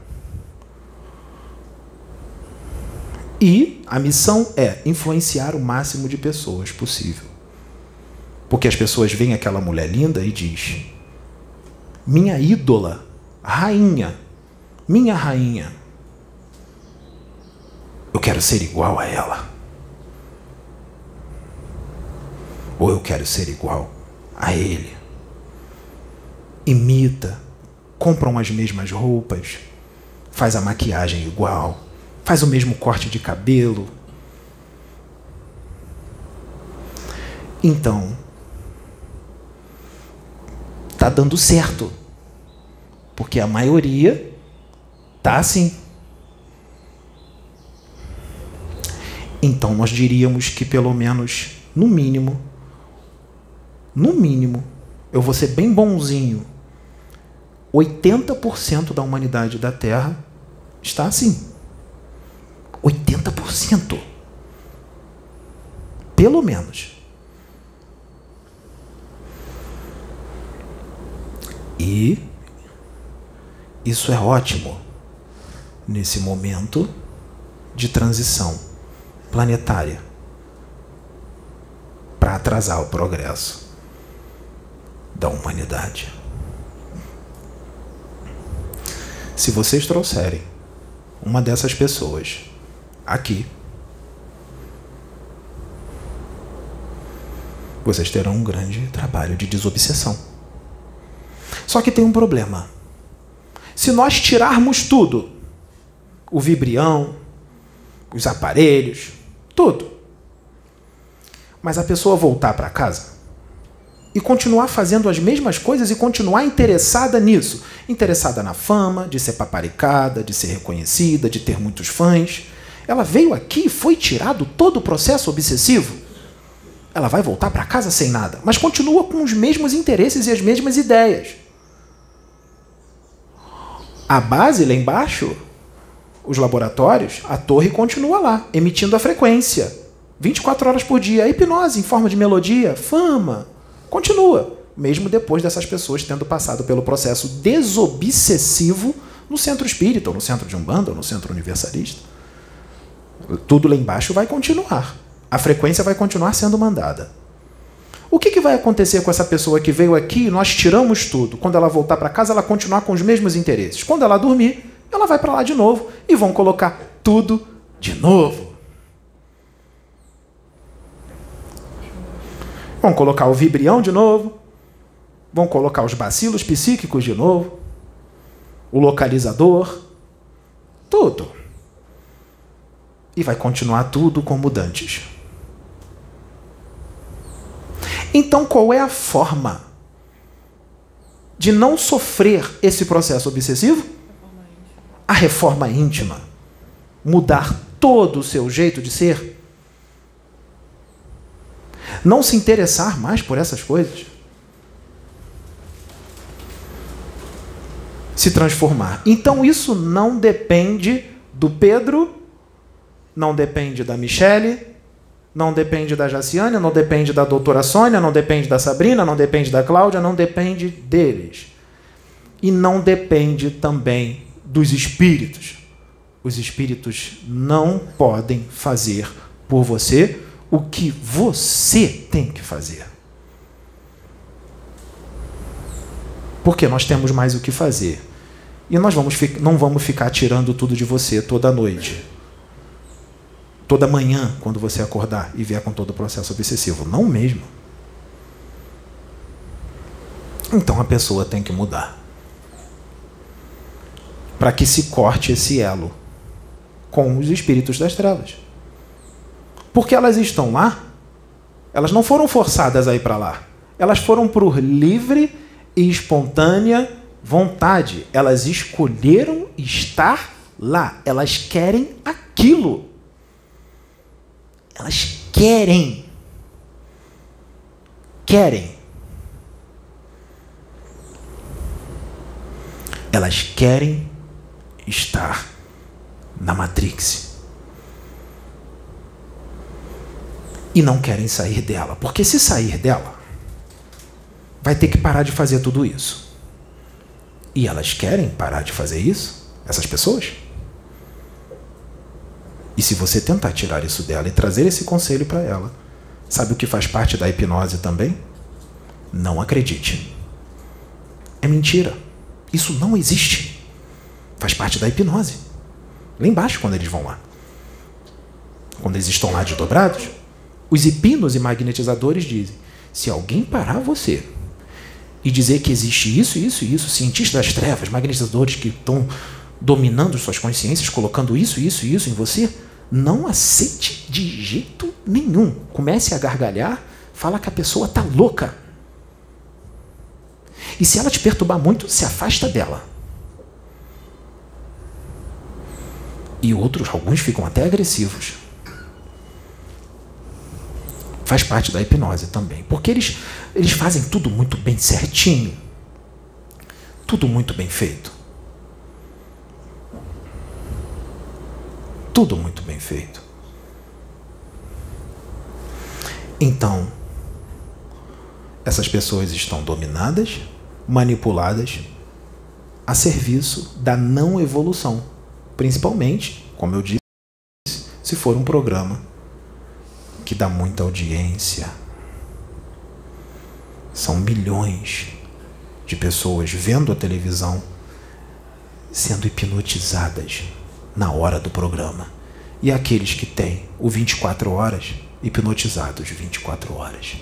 E a missão é influenciar o máximo de pessoas possível. Porque as pessoas veem aquela mulher linda e diz: "Minha ídola, rainha, minha rainha. Eu quero ser igual a ela." Ou eu quero ser igual a ele. Imita, compram as mesmas roupas, faz a maquiagem igual faz o mesmo corte de cabelo. Então, tá dando certo. Porque a maioria tá assim. Então nós diríamos que pelo menos, no mínimo, no mínimo, eu vou ser bem bonzinho. 80% da humanidade da Terra está assim. 80%. Pelo menos. E isso é ótimo nesse momento de transição planetária para atrasar o progresso da humanidade. Se vocês trouxerem uma dessas pessoas aqui. Vocês terão um grande trabalho de desobsessão. Só que tem um problema. Se nós tirarmos tudo, o vibrião, os aparelhos, tudo, mas a pessoa voltar para casa e continuar fazendo as mesmas coisas e continuar interessada nisso, interessada na fama, de ser paparicada, de ser reconhecida, de ter muitos fãs, ela veio aqui e foi tirado todo o processo obsessivo. Ela vai voltar para casa sem nada, mas continua com os mesmos interesses e as mesmas ideias. A base lá embaixo, os laboratórios, a torre continua lá, emitindo a frequência. 24 horas por dia. A hipnose em forma de melodia, fama, continua, mesmo depois dessas pessoas tendo passado pelo processo desobsessivo no centro espírita, ou no centro de Umbanda, ou no centro universalista. Tudo lá embaixo vai continuar. A frequência vai continuar sendo mandada. O que, que vai acontecer com essa pessoa que veio aqui e nós tiramos tudo? Quando ela voltar para casa, ela continuar com os mesmos interesses. Quando ela dormir, ela vai para lá de novo e vão colocar tudo de novo. Vão colocar o vibrião de novo, vão colocar os bacilos psíquicos de novo, o localizador, tudo. E vai continuar tudo como dantes. Então, qual é a forma de não sofrer esse processo obsessivo? A reforma íntima. Mudar todo o seu jeito de ser. Não se interessar mais por essas coisas. Se transformar. Então, isso não depende do Pedro, não depende da Michele, não depende da Jaciane, não depende da doutora Sônia, não depende da Sabrina, não depende da Cláudia, não depende deles. E não depende também dos espíritos. Os espíritos não podem fazer por você o que você tem que fazer. Porque nós temos mais o que fazer. E nós vamos, não vamos ficar tirando tudo de você toda noite toda manhã quando você acordar e vier com todo o processo obsessivo. Não mesmo. Então a pessoa tem que mudar. Para que se corte esse elo com os espíritos das trevas. Porque elas estão lá, elas não foram forçadas a ir para lá. Elas foram por livre e espontânea vontade. Elas escolheram estar lá. Elas querem aquilo. Elas querem. Querem. Elas querem estar na Matrix. E não querem sair dela. Porque se sair dela, vai ter que parar de fazer tudo isso. E elas querem parar de fazer isso? Essas pessoas? E se você tentar tirar isso dela e trazer esse conselho para ela, sabe o que faz parte da hipnose também? Não acredite. É mentira. Isso não existe. Faz parte da hipnose. Lá embaixo, quando eles vão lá. Quando eles estão lá desdobrados, os hipinos e magnetizadores dizem: se alguém parar você e dizer que existe isso, isso e isso, cientistas das trevas, magnetizadores que estão dominando suas consciências, colocando isso, isso e isso em você, não aceite de jeito nenhum. Comece a gargalhar, fala que a pessoa está louca. E se ela te perturbar muito, se afasta dela. E outros, alguns ficam até agressivos. Faz parte da hipnose também. Porque eles, eles fazem tudo muito bem certinho. Tudo muito bem feito. Tudo muito bem feito. Então, essas pessoas estão dominadas, manipuladas a serviço da não evolução, principalmente, como eu disse, se for um programa que dá muita audiência. São milhões de pessoas vendo a televisão sendo hipnotizadas na hora do programa. E aqueles que têm o 24 horas, hipnotizados 24 horas.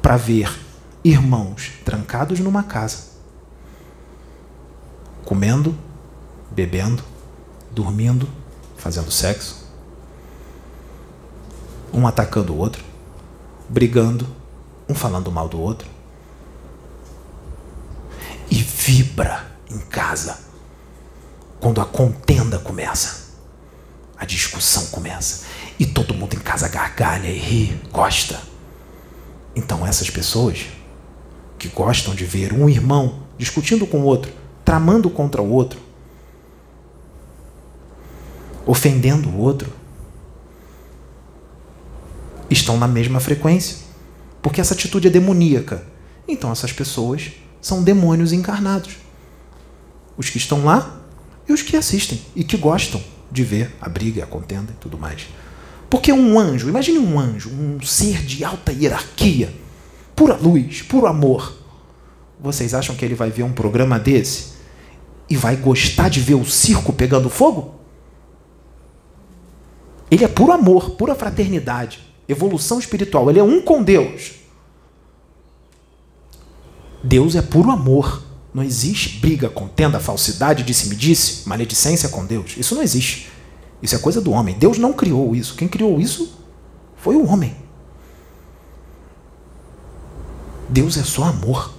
Para ver irmãos trancados numa casa, comendo, bebendo, dormindo, fazendo sexo, um atacando o outro, brigando, um falando mal do outro. E vibra em casa quando a contenda começa, a discussão começa, e todo mundo em casa gargalha e ri, gosta. Então, essas pessoas que gostam de ver um irmão discutindo com o outro, tramando contra o outro, ofendendo o outro, estão na mesma frequência, porque essa atitude é demoníaca. Então, essas pessoas são demônios encarnados. Os que estão lá e os que assistem e que gostam de ver a briga, a contenda e tudo mais. Porque um anjo, imagine um anjo, um ser de alta hierarquia, pura luz, puro amor. Vocês acham que ele vai ver um programa desse e vai gostar de ver o circo pegando fogo? Ele é puro amor, pura fraternidade, evolução espiritual. Ele é um com Deus. Deus é puro amor. Não existe briga, contenda, falsidade, disse-me-disse, maledicência com Deus. Isso não existe. Isso é coisa do homem. Deus não criou isso. Quem criou isso foi o homem. Deus é só amor.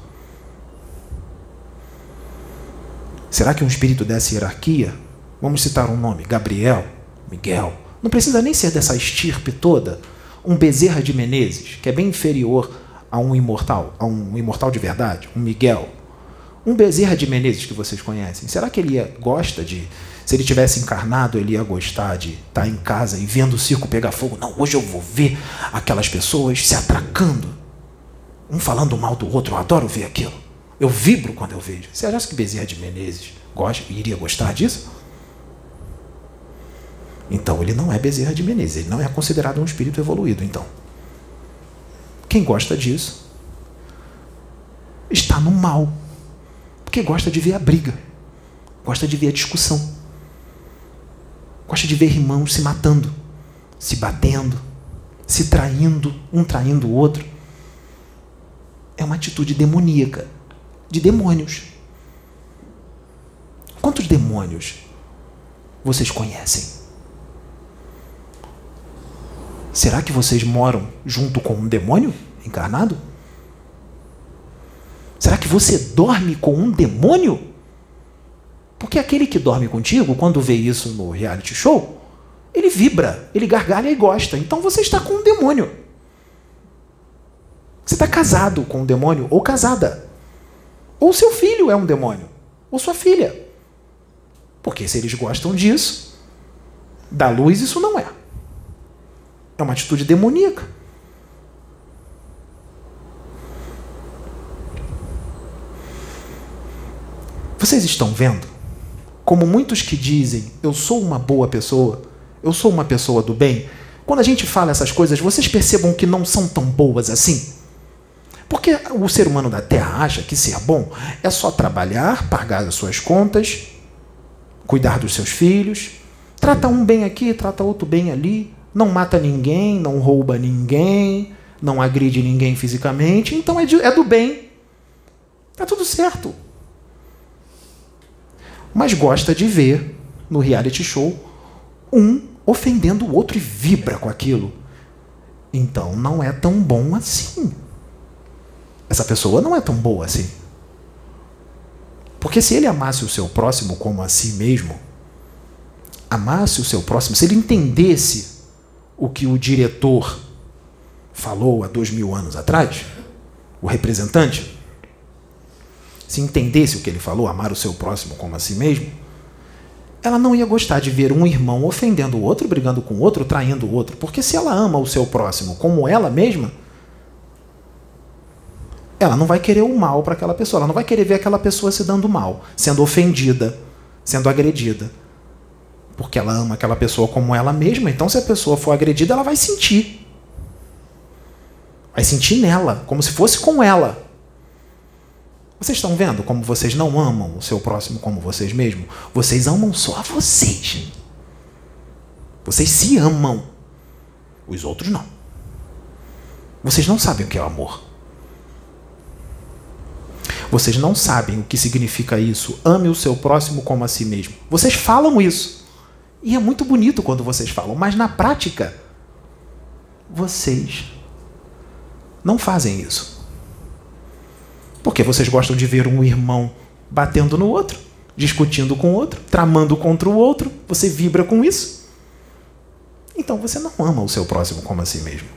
Será que um espírito dessa hierarquia, vamos citar um nome, Gabriel, Miguel, não precisa nem ser dessa estirpe toda, um Bezerra de Menezes, que é bem inferior a um imortal, a um imortal de verdade, um Miguel. Um Bezerra de Menezes que vocês conhecem, será que ele ia, gosta de se ele tivesse encarnado, ele ia gostar de estar em casa e vendo o circo pegar fogo. Não, hoje eu vou ver aquelas pessoas se atracando, um falando mal do outro. Eu adoro ver aquilo. Eu vibro quando eu vejo. Você acha que Bezerra de Menezes gosta, iria gostar disso? Então ele não é Bezerra de Menezes, ele não é considerado um espírito evoluído. Então, quem gosta disso está no mal, porque gosta de ver a briga, gosta de ver a discussão. Gosta de ver irmãos se matando, se batendo, se traindo, um traindo o outro. É uma atitude demoníaca, de demônios. Quantos demônios vocês conhecem? Será que vocês moram junto com um demônio encarnado? Você dorme com um demônio? Porque aquele que dorme contigo, quando vê isso no reality show, ele vibra, ele gargalha e gosta. Então você está com um demônio. Você está casado com um demônio ou casada. Ou seu filho é um demônio, ou sua filha. Porque se eles gostam disso, da luz isso não é. É uma atitude demoníaca. Vocês estão vendo como muitos que dizem, eu sou uma boa pessoa, eu sou uma pessoa do bem, quando a gente fala essas coisas, vocês percebam que não são tão boas assim. Porque o ser humano da Terra acha que ser bom é só trabalhar, pagar as suas contas, cuidar dos seus filhos, trata um bem aqui, trata outro bem ali, não mata ninguém, não rouba ninguém, não agride ninguém fisicamente, então é, de, é do bem. Tá tudo certo mas gosta de ver no reality show um ofendendo o outro e vibra com aquilo. Então não é tão bom assim. Essa pessoa não é tão boa assim. Porque se ele amasse o seu próximo como a si mesmo, amasse o seu próximo, se ele entendesse o que o diretor falou há dois mil anos atrás, o representante, se entendesse o que ele falou, amar o seu próximo como a si mesmo, ela não ia gostar de ver um irmão ofendendo o outro, brigando com o outro, traindo o outro. Porque se ela ama o seu próximo como ela mesma, ela não vai querer o mal para aquela pessoa. Ela não vai querer ver aquela pessoa se dando mal, sendo ofendida, sendo agredida. Porque ela ama aquela pessoa como ela mesma. Então, se a pessoa for agredida, ela vai sentir. Vai sentir nela, como se fosse com ela. Vocês estão vendo como vocês não amam o seu próximo como vocês mesmos? Vocês amam só a vocês. Vocês se amam. Os outros não. Vocês não sabem o que é o amor. Vocês não sabem o que significa isso. Ame o seu próximo como a si mesmo. Vocês falam isso. E é muito bonito quando vocês falam, mas na prática, vocês não fazem isso. Porque vocês gostam de ver um irmão batendo no outro, discutindo com o outro, tramando contra o outro, você vibra com isso. Então você não ama o seu próximo como a si mesmo.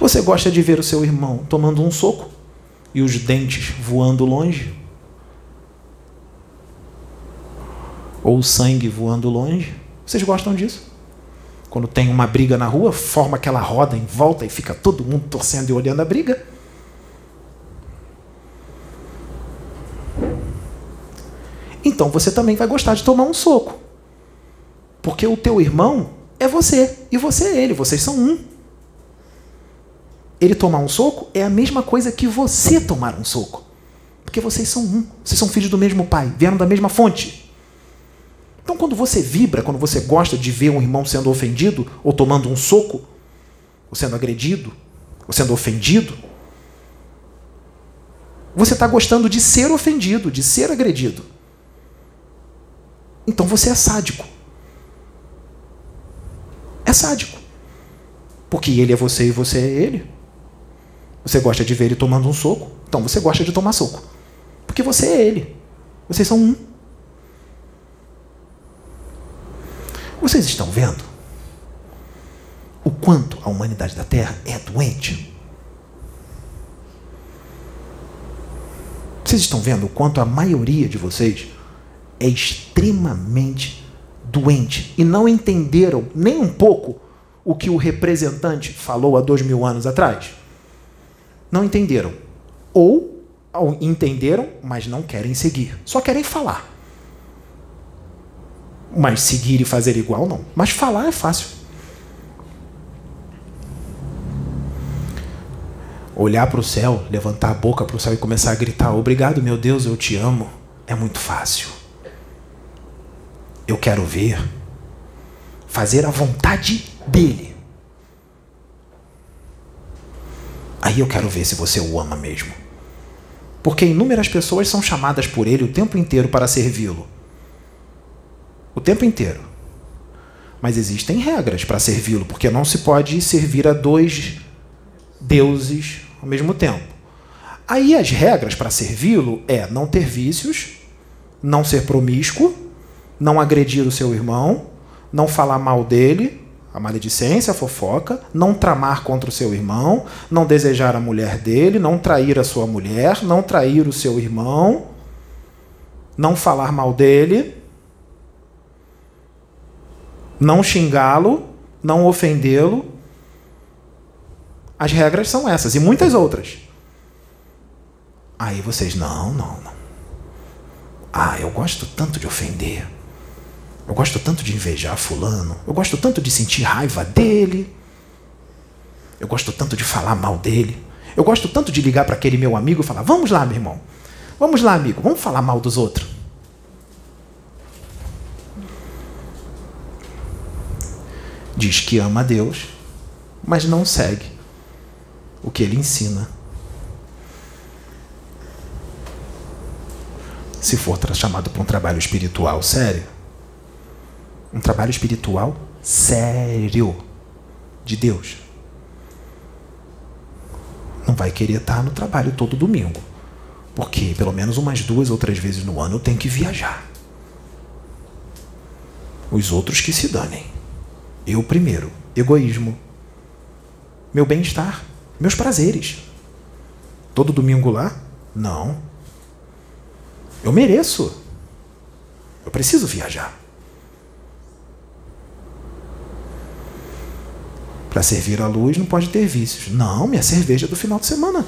Você gosta de ver o seu irmão tomando um soco e os dentes voando longe? Ou o sangue voando longe? Vocês gostam disso? Quando tem uma briga na rua, forma aquela roda em volta e fica todo mundo torcendo e olhando a briga. Então você também vai gostar de tomar um soco. Porque o teu irmão é você e você é ele, vocês são um. Ele tomar um soco é a mesma coisa que você tomar um soco. Porque vocês são um, vocês são filhos do mesmo pai, vieram da mesma fonte. Então, quando você vibra, quando você gosta de ver um irmão sendo ofendido, ou tomando um soco, ou sendo agredido, ou sendo ofendido, você está gostando de ser ofendido, de ser agredido. Então você é sádico. É sádico. Porque ele é você e você é ele. Você gosta de ver ele tomando um soco, então você gosta de tomar soco. Porque você é ele. Vocês são um. Vocês estão vendo o quanto a humanidade da Terra é doente? Vocês estão vendo o quanto a maioria de vocês é extremamente doente e não entenderam nem um pouco o que o representante falou há dois mil anos atrás? Não entenderam. Ou entenderam, mas não querem seguir. Só querem falar. Mas seguir e fazer igual, não. Mas falar é fácil. Olhar para o céu, levantar a boca para o céu e começar a gritar: Obrigado, meu Deus, eu te amo. É muito fácil. Eu quero ver. Fazer a vontade dele. Aí eu quero ver se você o ama mesmo. Porque inúmeras pessoas são chamadas por ele o tempo inteiro para servi-lo. O tempo inteiro. Mas existem regras para servi-lo, porque não se pode servir a dois deuses ao mesmo tempo. Aí as regras para servi-lo é não ter vícios, não ser promíscuo, não agredir o seu irmão, não falar mal dele, a maledicência, a fofoca, não tramar contra o seu irmão, não desejar a mulher dele, não trair a sua mulher, não trair o seu irmão, não falar mal dele, não xingá-lo, não ofendê-lo. As regras são essas e muitas outras. Aí vocês, não, não, não. Ah, eu gosto tanto de ofender. Eu gosto tanto de invejar Fulano. Eu gosto tanto de sentir raiva dele. Eu gosto tanto de falar mal dele. Eu gosto tanto de ligar para aquele meu amigo e falar: Vamos lá, meu irmão. Vamos lá, amigo. Vamos falar mal dos outros. Diz que ama a Deus, mas não segue o que ele ensina. Se for chamado para um trabalho espiritual sério, um trabalho espiritual sério de Deus. Não vai querer estar no trabalho todo domingo. Porque pelo menos umas duas ou três vezes no ano tem que viajar. Os outros que se danem. Eu primeiro. Egoísmo. Meu bem-estar. Meus prazeres. Todo domingo lá? Não. Eu mereço. Eu preciso viajar. Para servir a luz não pode ter vícios. Não, minha cerveja é do final de semana.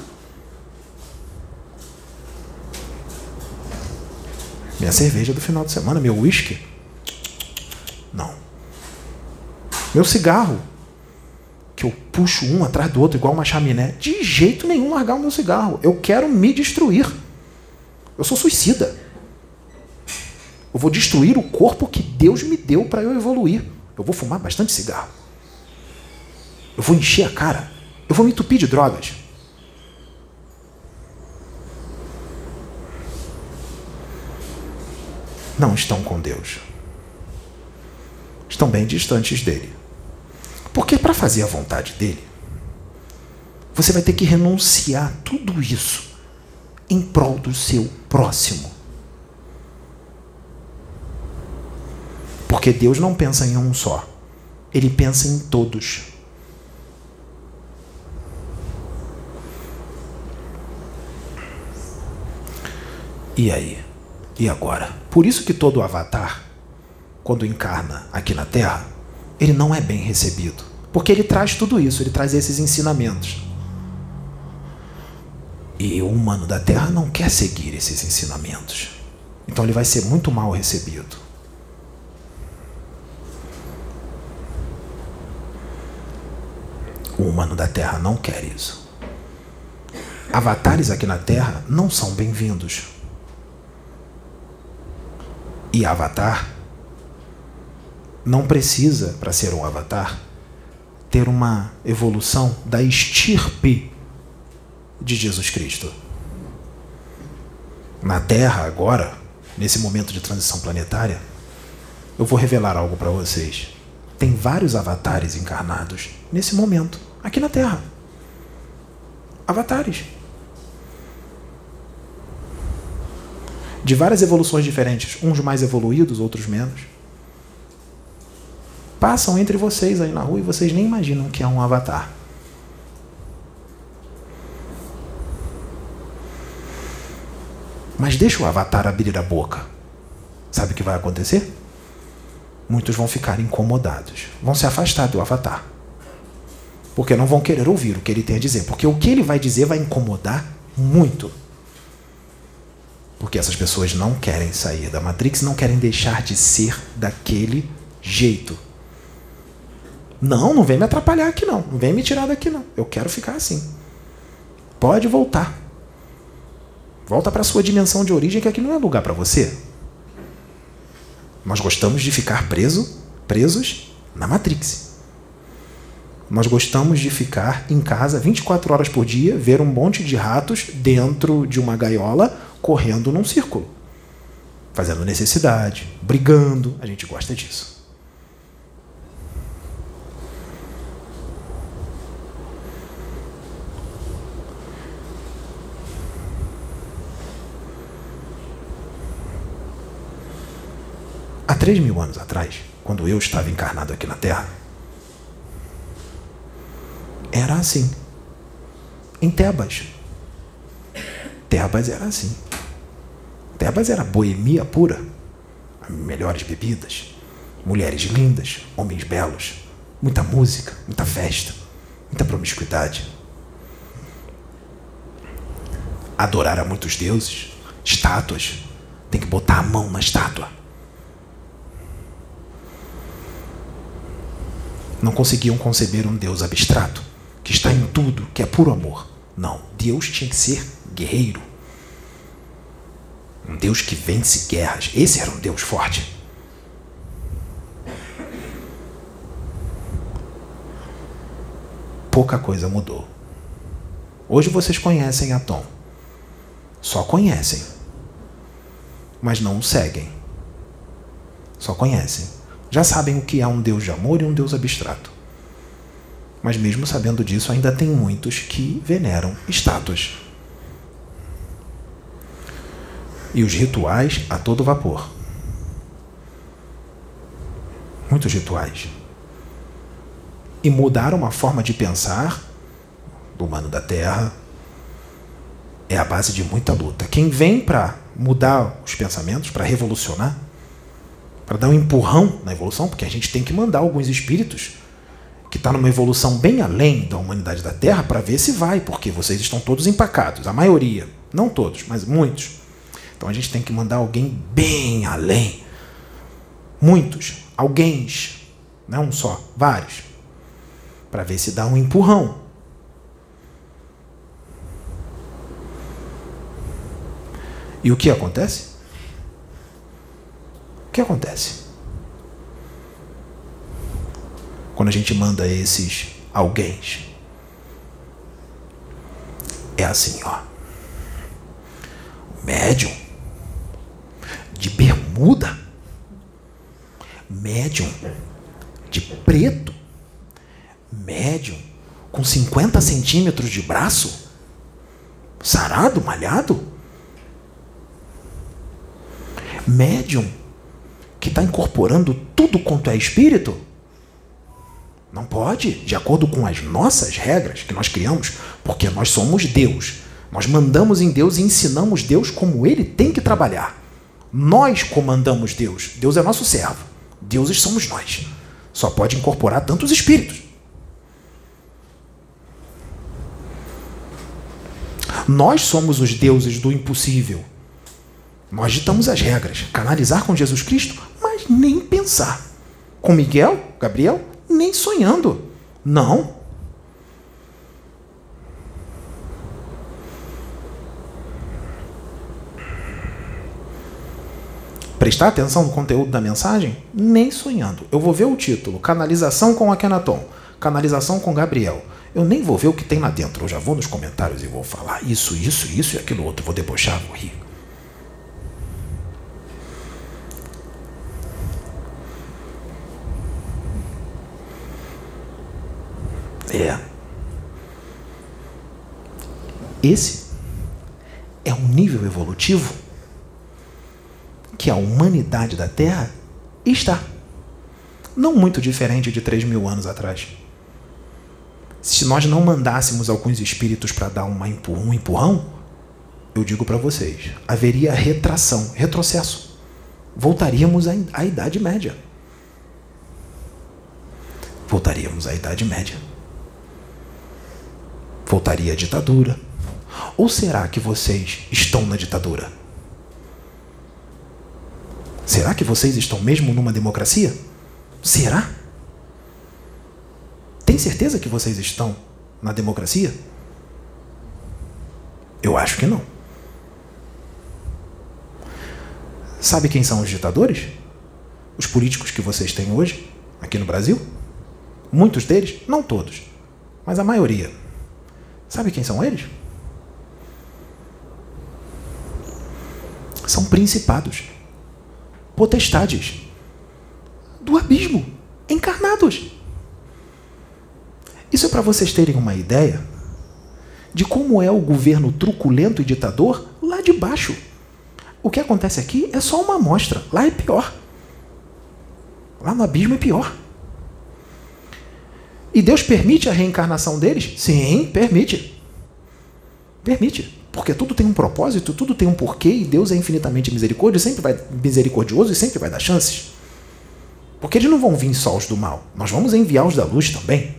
Minha cerveja é do final de semana, meu uísque. Não. Meu cigarro, que eu puxo um atrás do outro igual uma chaminé. De jeito nenhum largar o meu cigarro. Eu quero me destruir. Eu sou suicida. Eu vou destruir o corpo que Deus me deu para eu evoluir. Eu vou fumar bastante cigarro. Eu vou encher a cara. Eu vou me entupir de drogas. Não estão com Deus. Estão bem distantes dele. Porque para fazer a vontade dele, você vai ter que renunciar tudo isso em prol do seu próximo. Porque Deus não pensa em um só, ele pensa em todos. E aí? E agora? Por isso que todo avatar, quando encarna aqui na Terra, ele não é bem recebido. Porque ele traz tudo isso, ele traz esses ensinamentos. E o humano da Terra não quer seguir esses ensinamentos. Então ele vai ser muito mal recebido. O humano da Terra não quer isso. Avatares aqui na Terra não são bem-vindos e avatar, não precisa, para ser um avatar, ter uma evolução da estirpe de Jesus Cristo. Na Terra, agora, nesse momento de transição planetária, eu vou revelar algo para vocês. Tem vários avatares encarnados nesse momento, aqui na Terra. Avatares. De várias evoluções diferentes, uns mais evoluídos, outros menos. Passam entre vocês aí na rua e vocês nem imaginam que é um avatar. Mas deixa o avatar abrir a boca. Sabe o que vai acontecer? Muitos vão ficar incomodados, vão se afastar do avatar. Porque não vão querer ouvir o que ele tem a dizer. Porque o que ele vai dizer vai incomodar muito. Porque essas pessoas não querem sair da Matrix, não querem deixar de ser daquele jeito. Não, não vem me atrapalhar aqui não. Não vem me tirar daqui não. Eu quero ficar assim. Pode voltar. Volta para sua dimensão de origem, que aqui não é lugar para você. Nós gostamos de ficar preso, presos na Matrix. Nós gostamos de ficar em casa 24 horas por dia, ver um monte de ratos dentro de uma gaiola correndo num círculo, fazendo necessidade, brigando. A gente gosta disso. Há três mil anos atrás, quando eu estava encarnado aqui na Terra, era assim. Em Tebas. Tebas era assim. Tebas era boemia pura. Melhores bebidas, mulheres lindas, homens belos, muita música, muita festa, muita promiscuidade. Adorar a muitos deuses, estátuas. Tem que botar a mão na estátua não conseguiam conceber um Deus abstrato, que está em tudo, que é puro amor. Não, Deus tinha que ser guerreiro. Um Deus que vence guerras. Esse era um Deus forte. Pouca coisa mudou. Hoje vocês conhecem Atom. Só conhecem. Mas não o seguem. Só conhecem já sabem o que é um Deus de amor e um Deus abstrato. Mas, mesmo sabendo disso, ainda tem muitos que veneram estátuas. E os rituais a todo vapor. Muitos rituais. E mudaram a forma de pensar do humano da Terra. É a base de muita luta. Quem vem para mudar os pensamentos, para revolucionar, para dar um empurrão na evolução, porque a gente tem que mandar alguns espíritos que está numa evolução bem além da humanidade da Terra para ver se vai, porque vocês estão todos empacados, a maioria, não todos, mas muitos. Então a gente tem que mandar alguém bem além. Muitos, alguém, não um só, vários, para ver se dá um empurrão. E o que acontece? Que acontece? Quando a gente manda esses alguém, é assim, ó. Médium de bermuda, médium de preto, médium com 50 centímetros de braço, sarado, malhado, médium que está incorporando tudo quanto é espírito? Não pode, de acordo com as nossas regras que nós criamos, porque nós somos Deus. Nós mandamos em Deus e ensinamos Deus como ele tem que trabalhar. Nós comandamos Deus. Deus é nosso servo. Deuses somos nós. Só pode incorporar tantos espíritos. Nós somos os deuses do impossível. Nós ditamos as regras. Canalizar com Jesus Cristo, mas nem pensar. Com Miguel, Gabriel, nem sonhando. Não. Prestar atenção no conteúdo da mensagem? Nem sonhando. Eu vou ver o título: Canalização com Akenaton. Canalização com Gabriel. Eu nem vou ver o que tem lá dentro. Eu já vou nos comentários e vou falar isso, isso, isso e aquilo outro. Vou debochar, vou rir. É. Esse é um nível evolutivo que a humanidade da Terra está. Não muito diferente de 3 mil anos atrás. Se nós não mandássemos alguns espíritos para dar uma empurrão, um empurrão, eu digo para vocês, haveria retração, retrocesso. Voltaríamos à Idade Média. Voltaríamos à Idade Média. Voltaria à ditadura. Ou será que vocês estão na ditadura? Será que vocês estão mesmo numa democracia? Será? Tem certeza que vocês estão na democracia? Eu acho que não. Sabe quem são os ditadores? Os políticos que vocês têm hoje, aqui no Brasil? Muitos deles, não todos, mas a maioria. Sabe quem são eles? São principados, potestades do abismo, encarnados. Isso é para vocês terem uma ideia de como é o governo truculento e ditador lá de baixo. O que acontece aqui é só uma amostra. Lá é pior. Lá no abismo é pior. E Deus permite a reencarnação deles? Sim, permite. Permite. Porque tudo tem um propósito, tudo tem um porquê, e Deus é infinitamente misericordioso, sempre vai misericordioso e sempre vai dar chances. Porque eles não vão vir só os do mal. Nós vamos enviar os da luz também.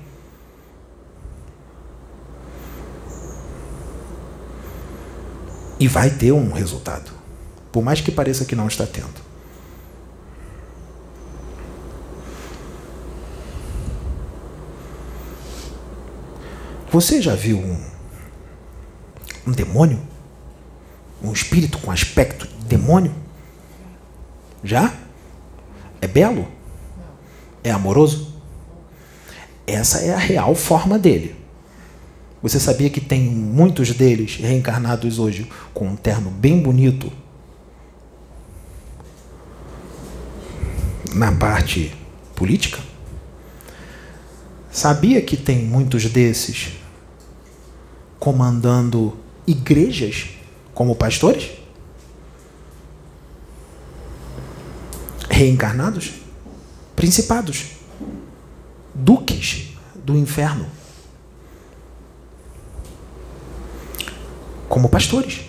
E vai ter um resultado por mais que pareça que não está tendo. Você já viu um, um demônio? Um espírito com aspecto de demônio? Já? É belo? É amoroso? Essa é a real forma dele. Você sabia que tem muitos deles reencarnados hoje com um terno bem bonito, na parte política? Sabia que tem muitos desses comandando igrejas como pastores? Reencarnados? Principados? Duques do inferno? Como pastores.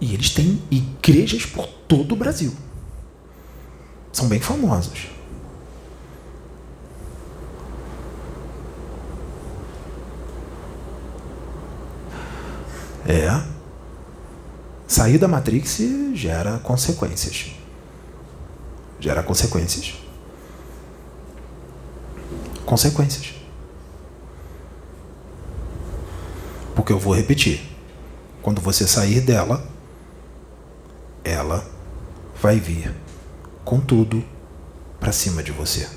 E eles têm igrejas por todo o Brasil são bem famosos. É. Sair da Matrix gera consequências. Gera consequências. Consequências. Porque eu vou repetir. Quando você sair dela, ela vai vir com tudo para cima de você.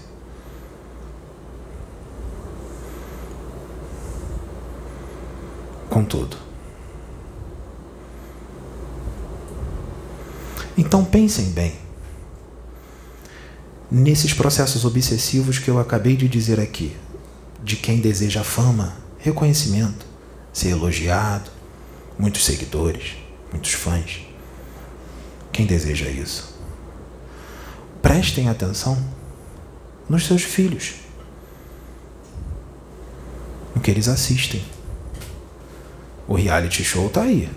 Com tudo. Então pensem bem nesses processos obsessivos que eu acabei de dizer aqui, de quem deseja fama, reconhecimento, ser elogiado, muitos seguidores, muitos fãs. Quem deseja isso? Prestem atenção nos seus filhos, no que eles assistem. O reality show está aí.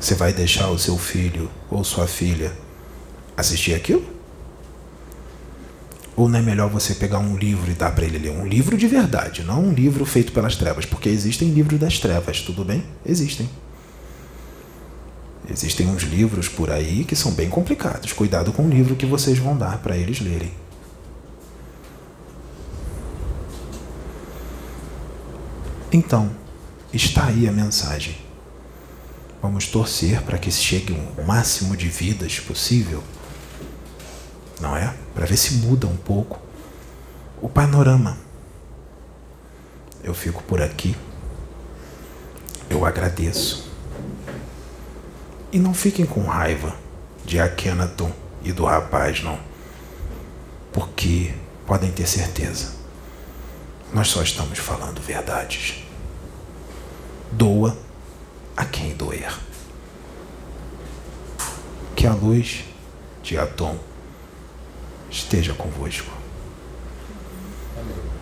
Você vai deixar o seu filho ou sua filha assistir aquilo? Ou não é melhor você pegar um livro e dar para ele ler? Um livro de verdade, não um livro feito pelas trevas, porque existem livros das trevas, tudo bem? Existem. Existem uns livros por aí que são bem complicados. Cuidado com o livro que vocês vão dar para eles lerem. Então, está aí a mensagem. Vamos torcer para que chegue o máximo de vidas possível. Não é? Para ver se muda um pouco o panorama. Eu fico por aqui. Eu agradeço. E não fiquem com raiva de Akhenaton e do rapaz, não. Porque podem ter certeza. Nós só estamos falando verdades. Doa a quem doer. Que a luz de Atom esteja convosco. Amém.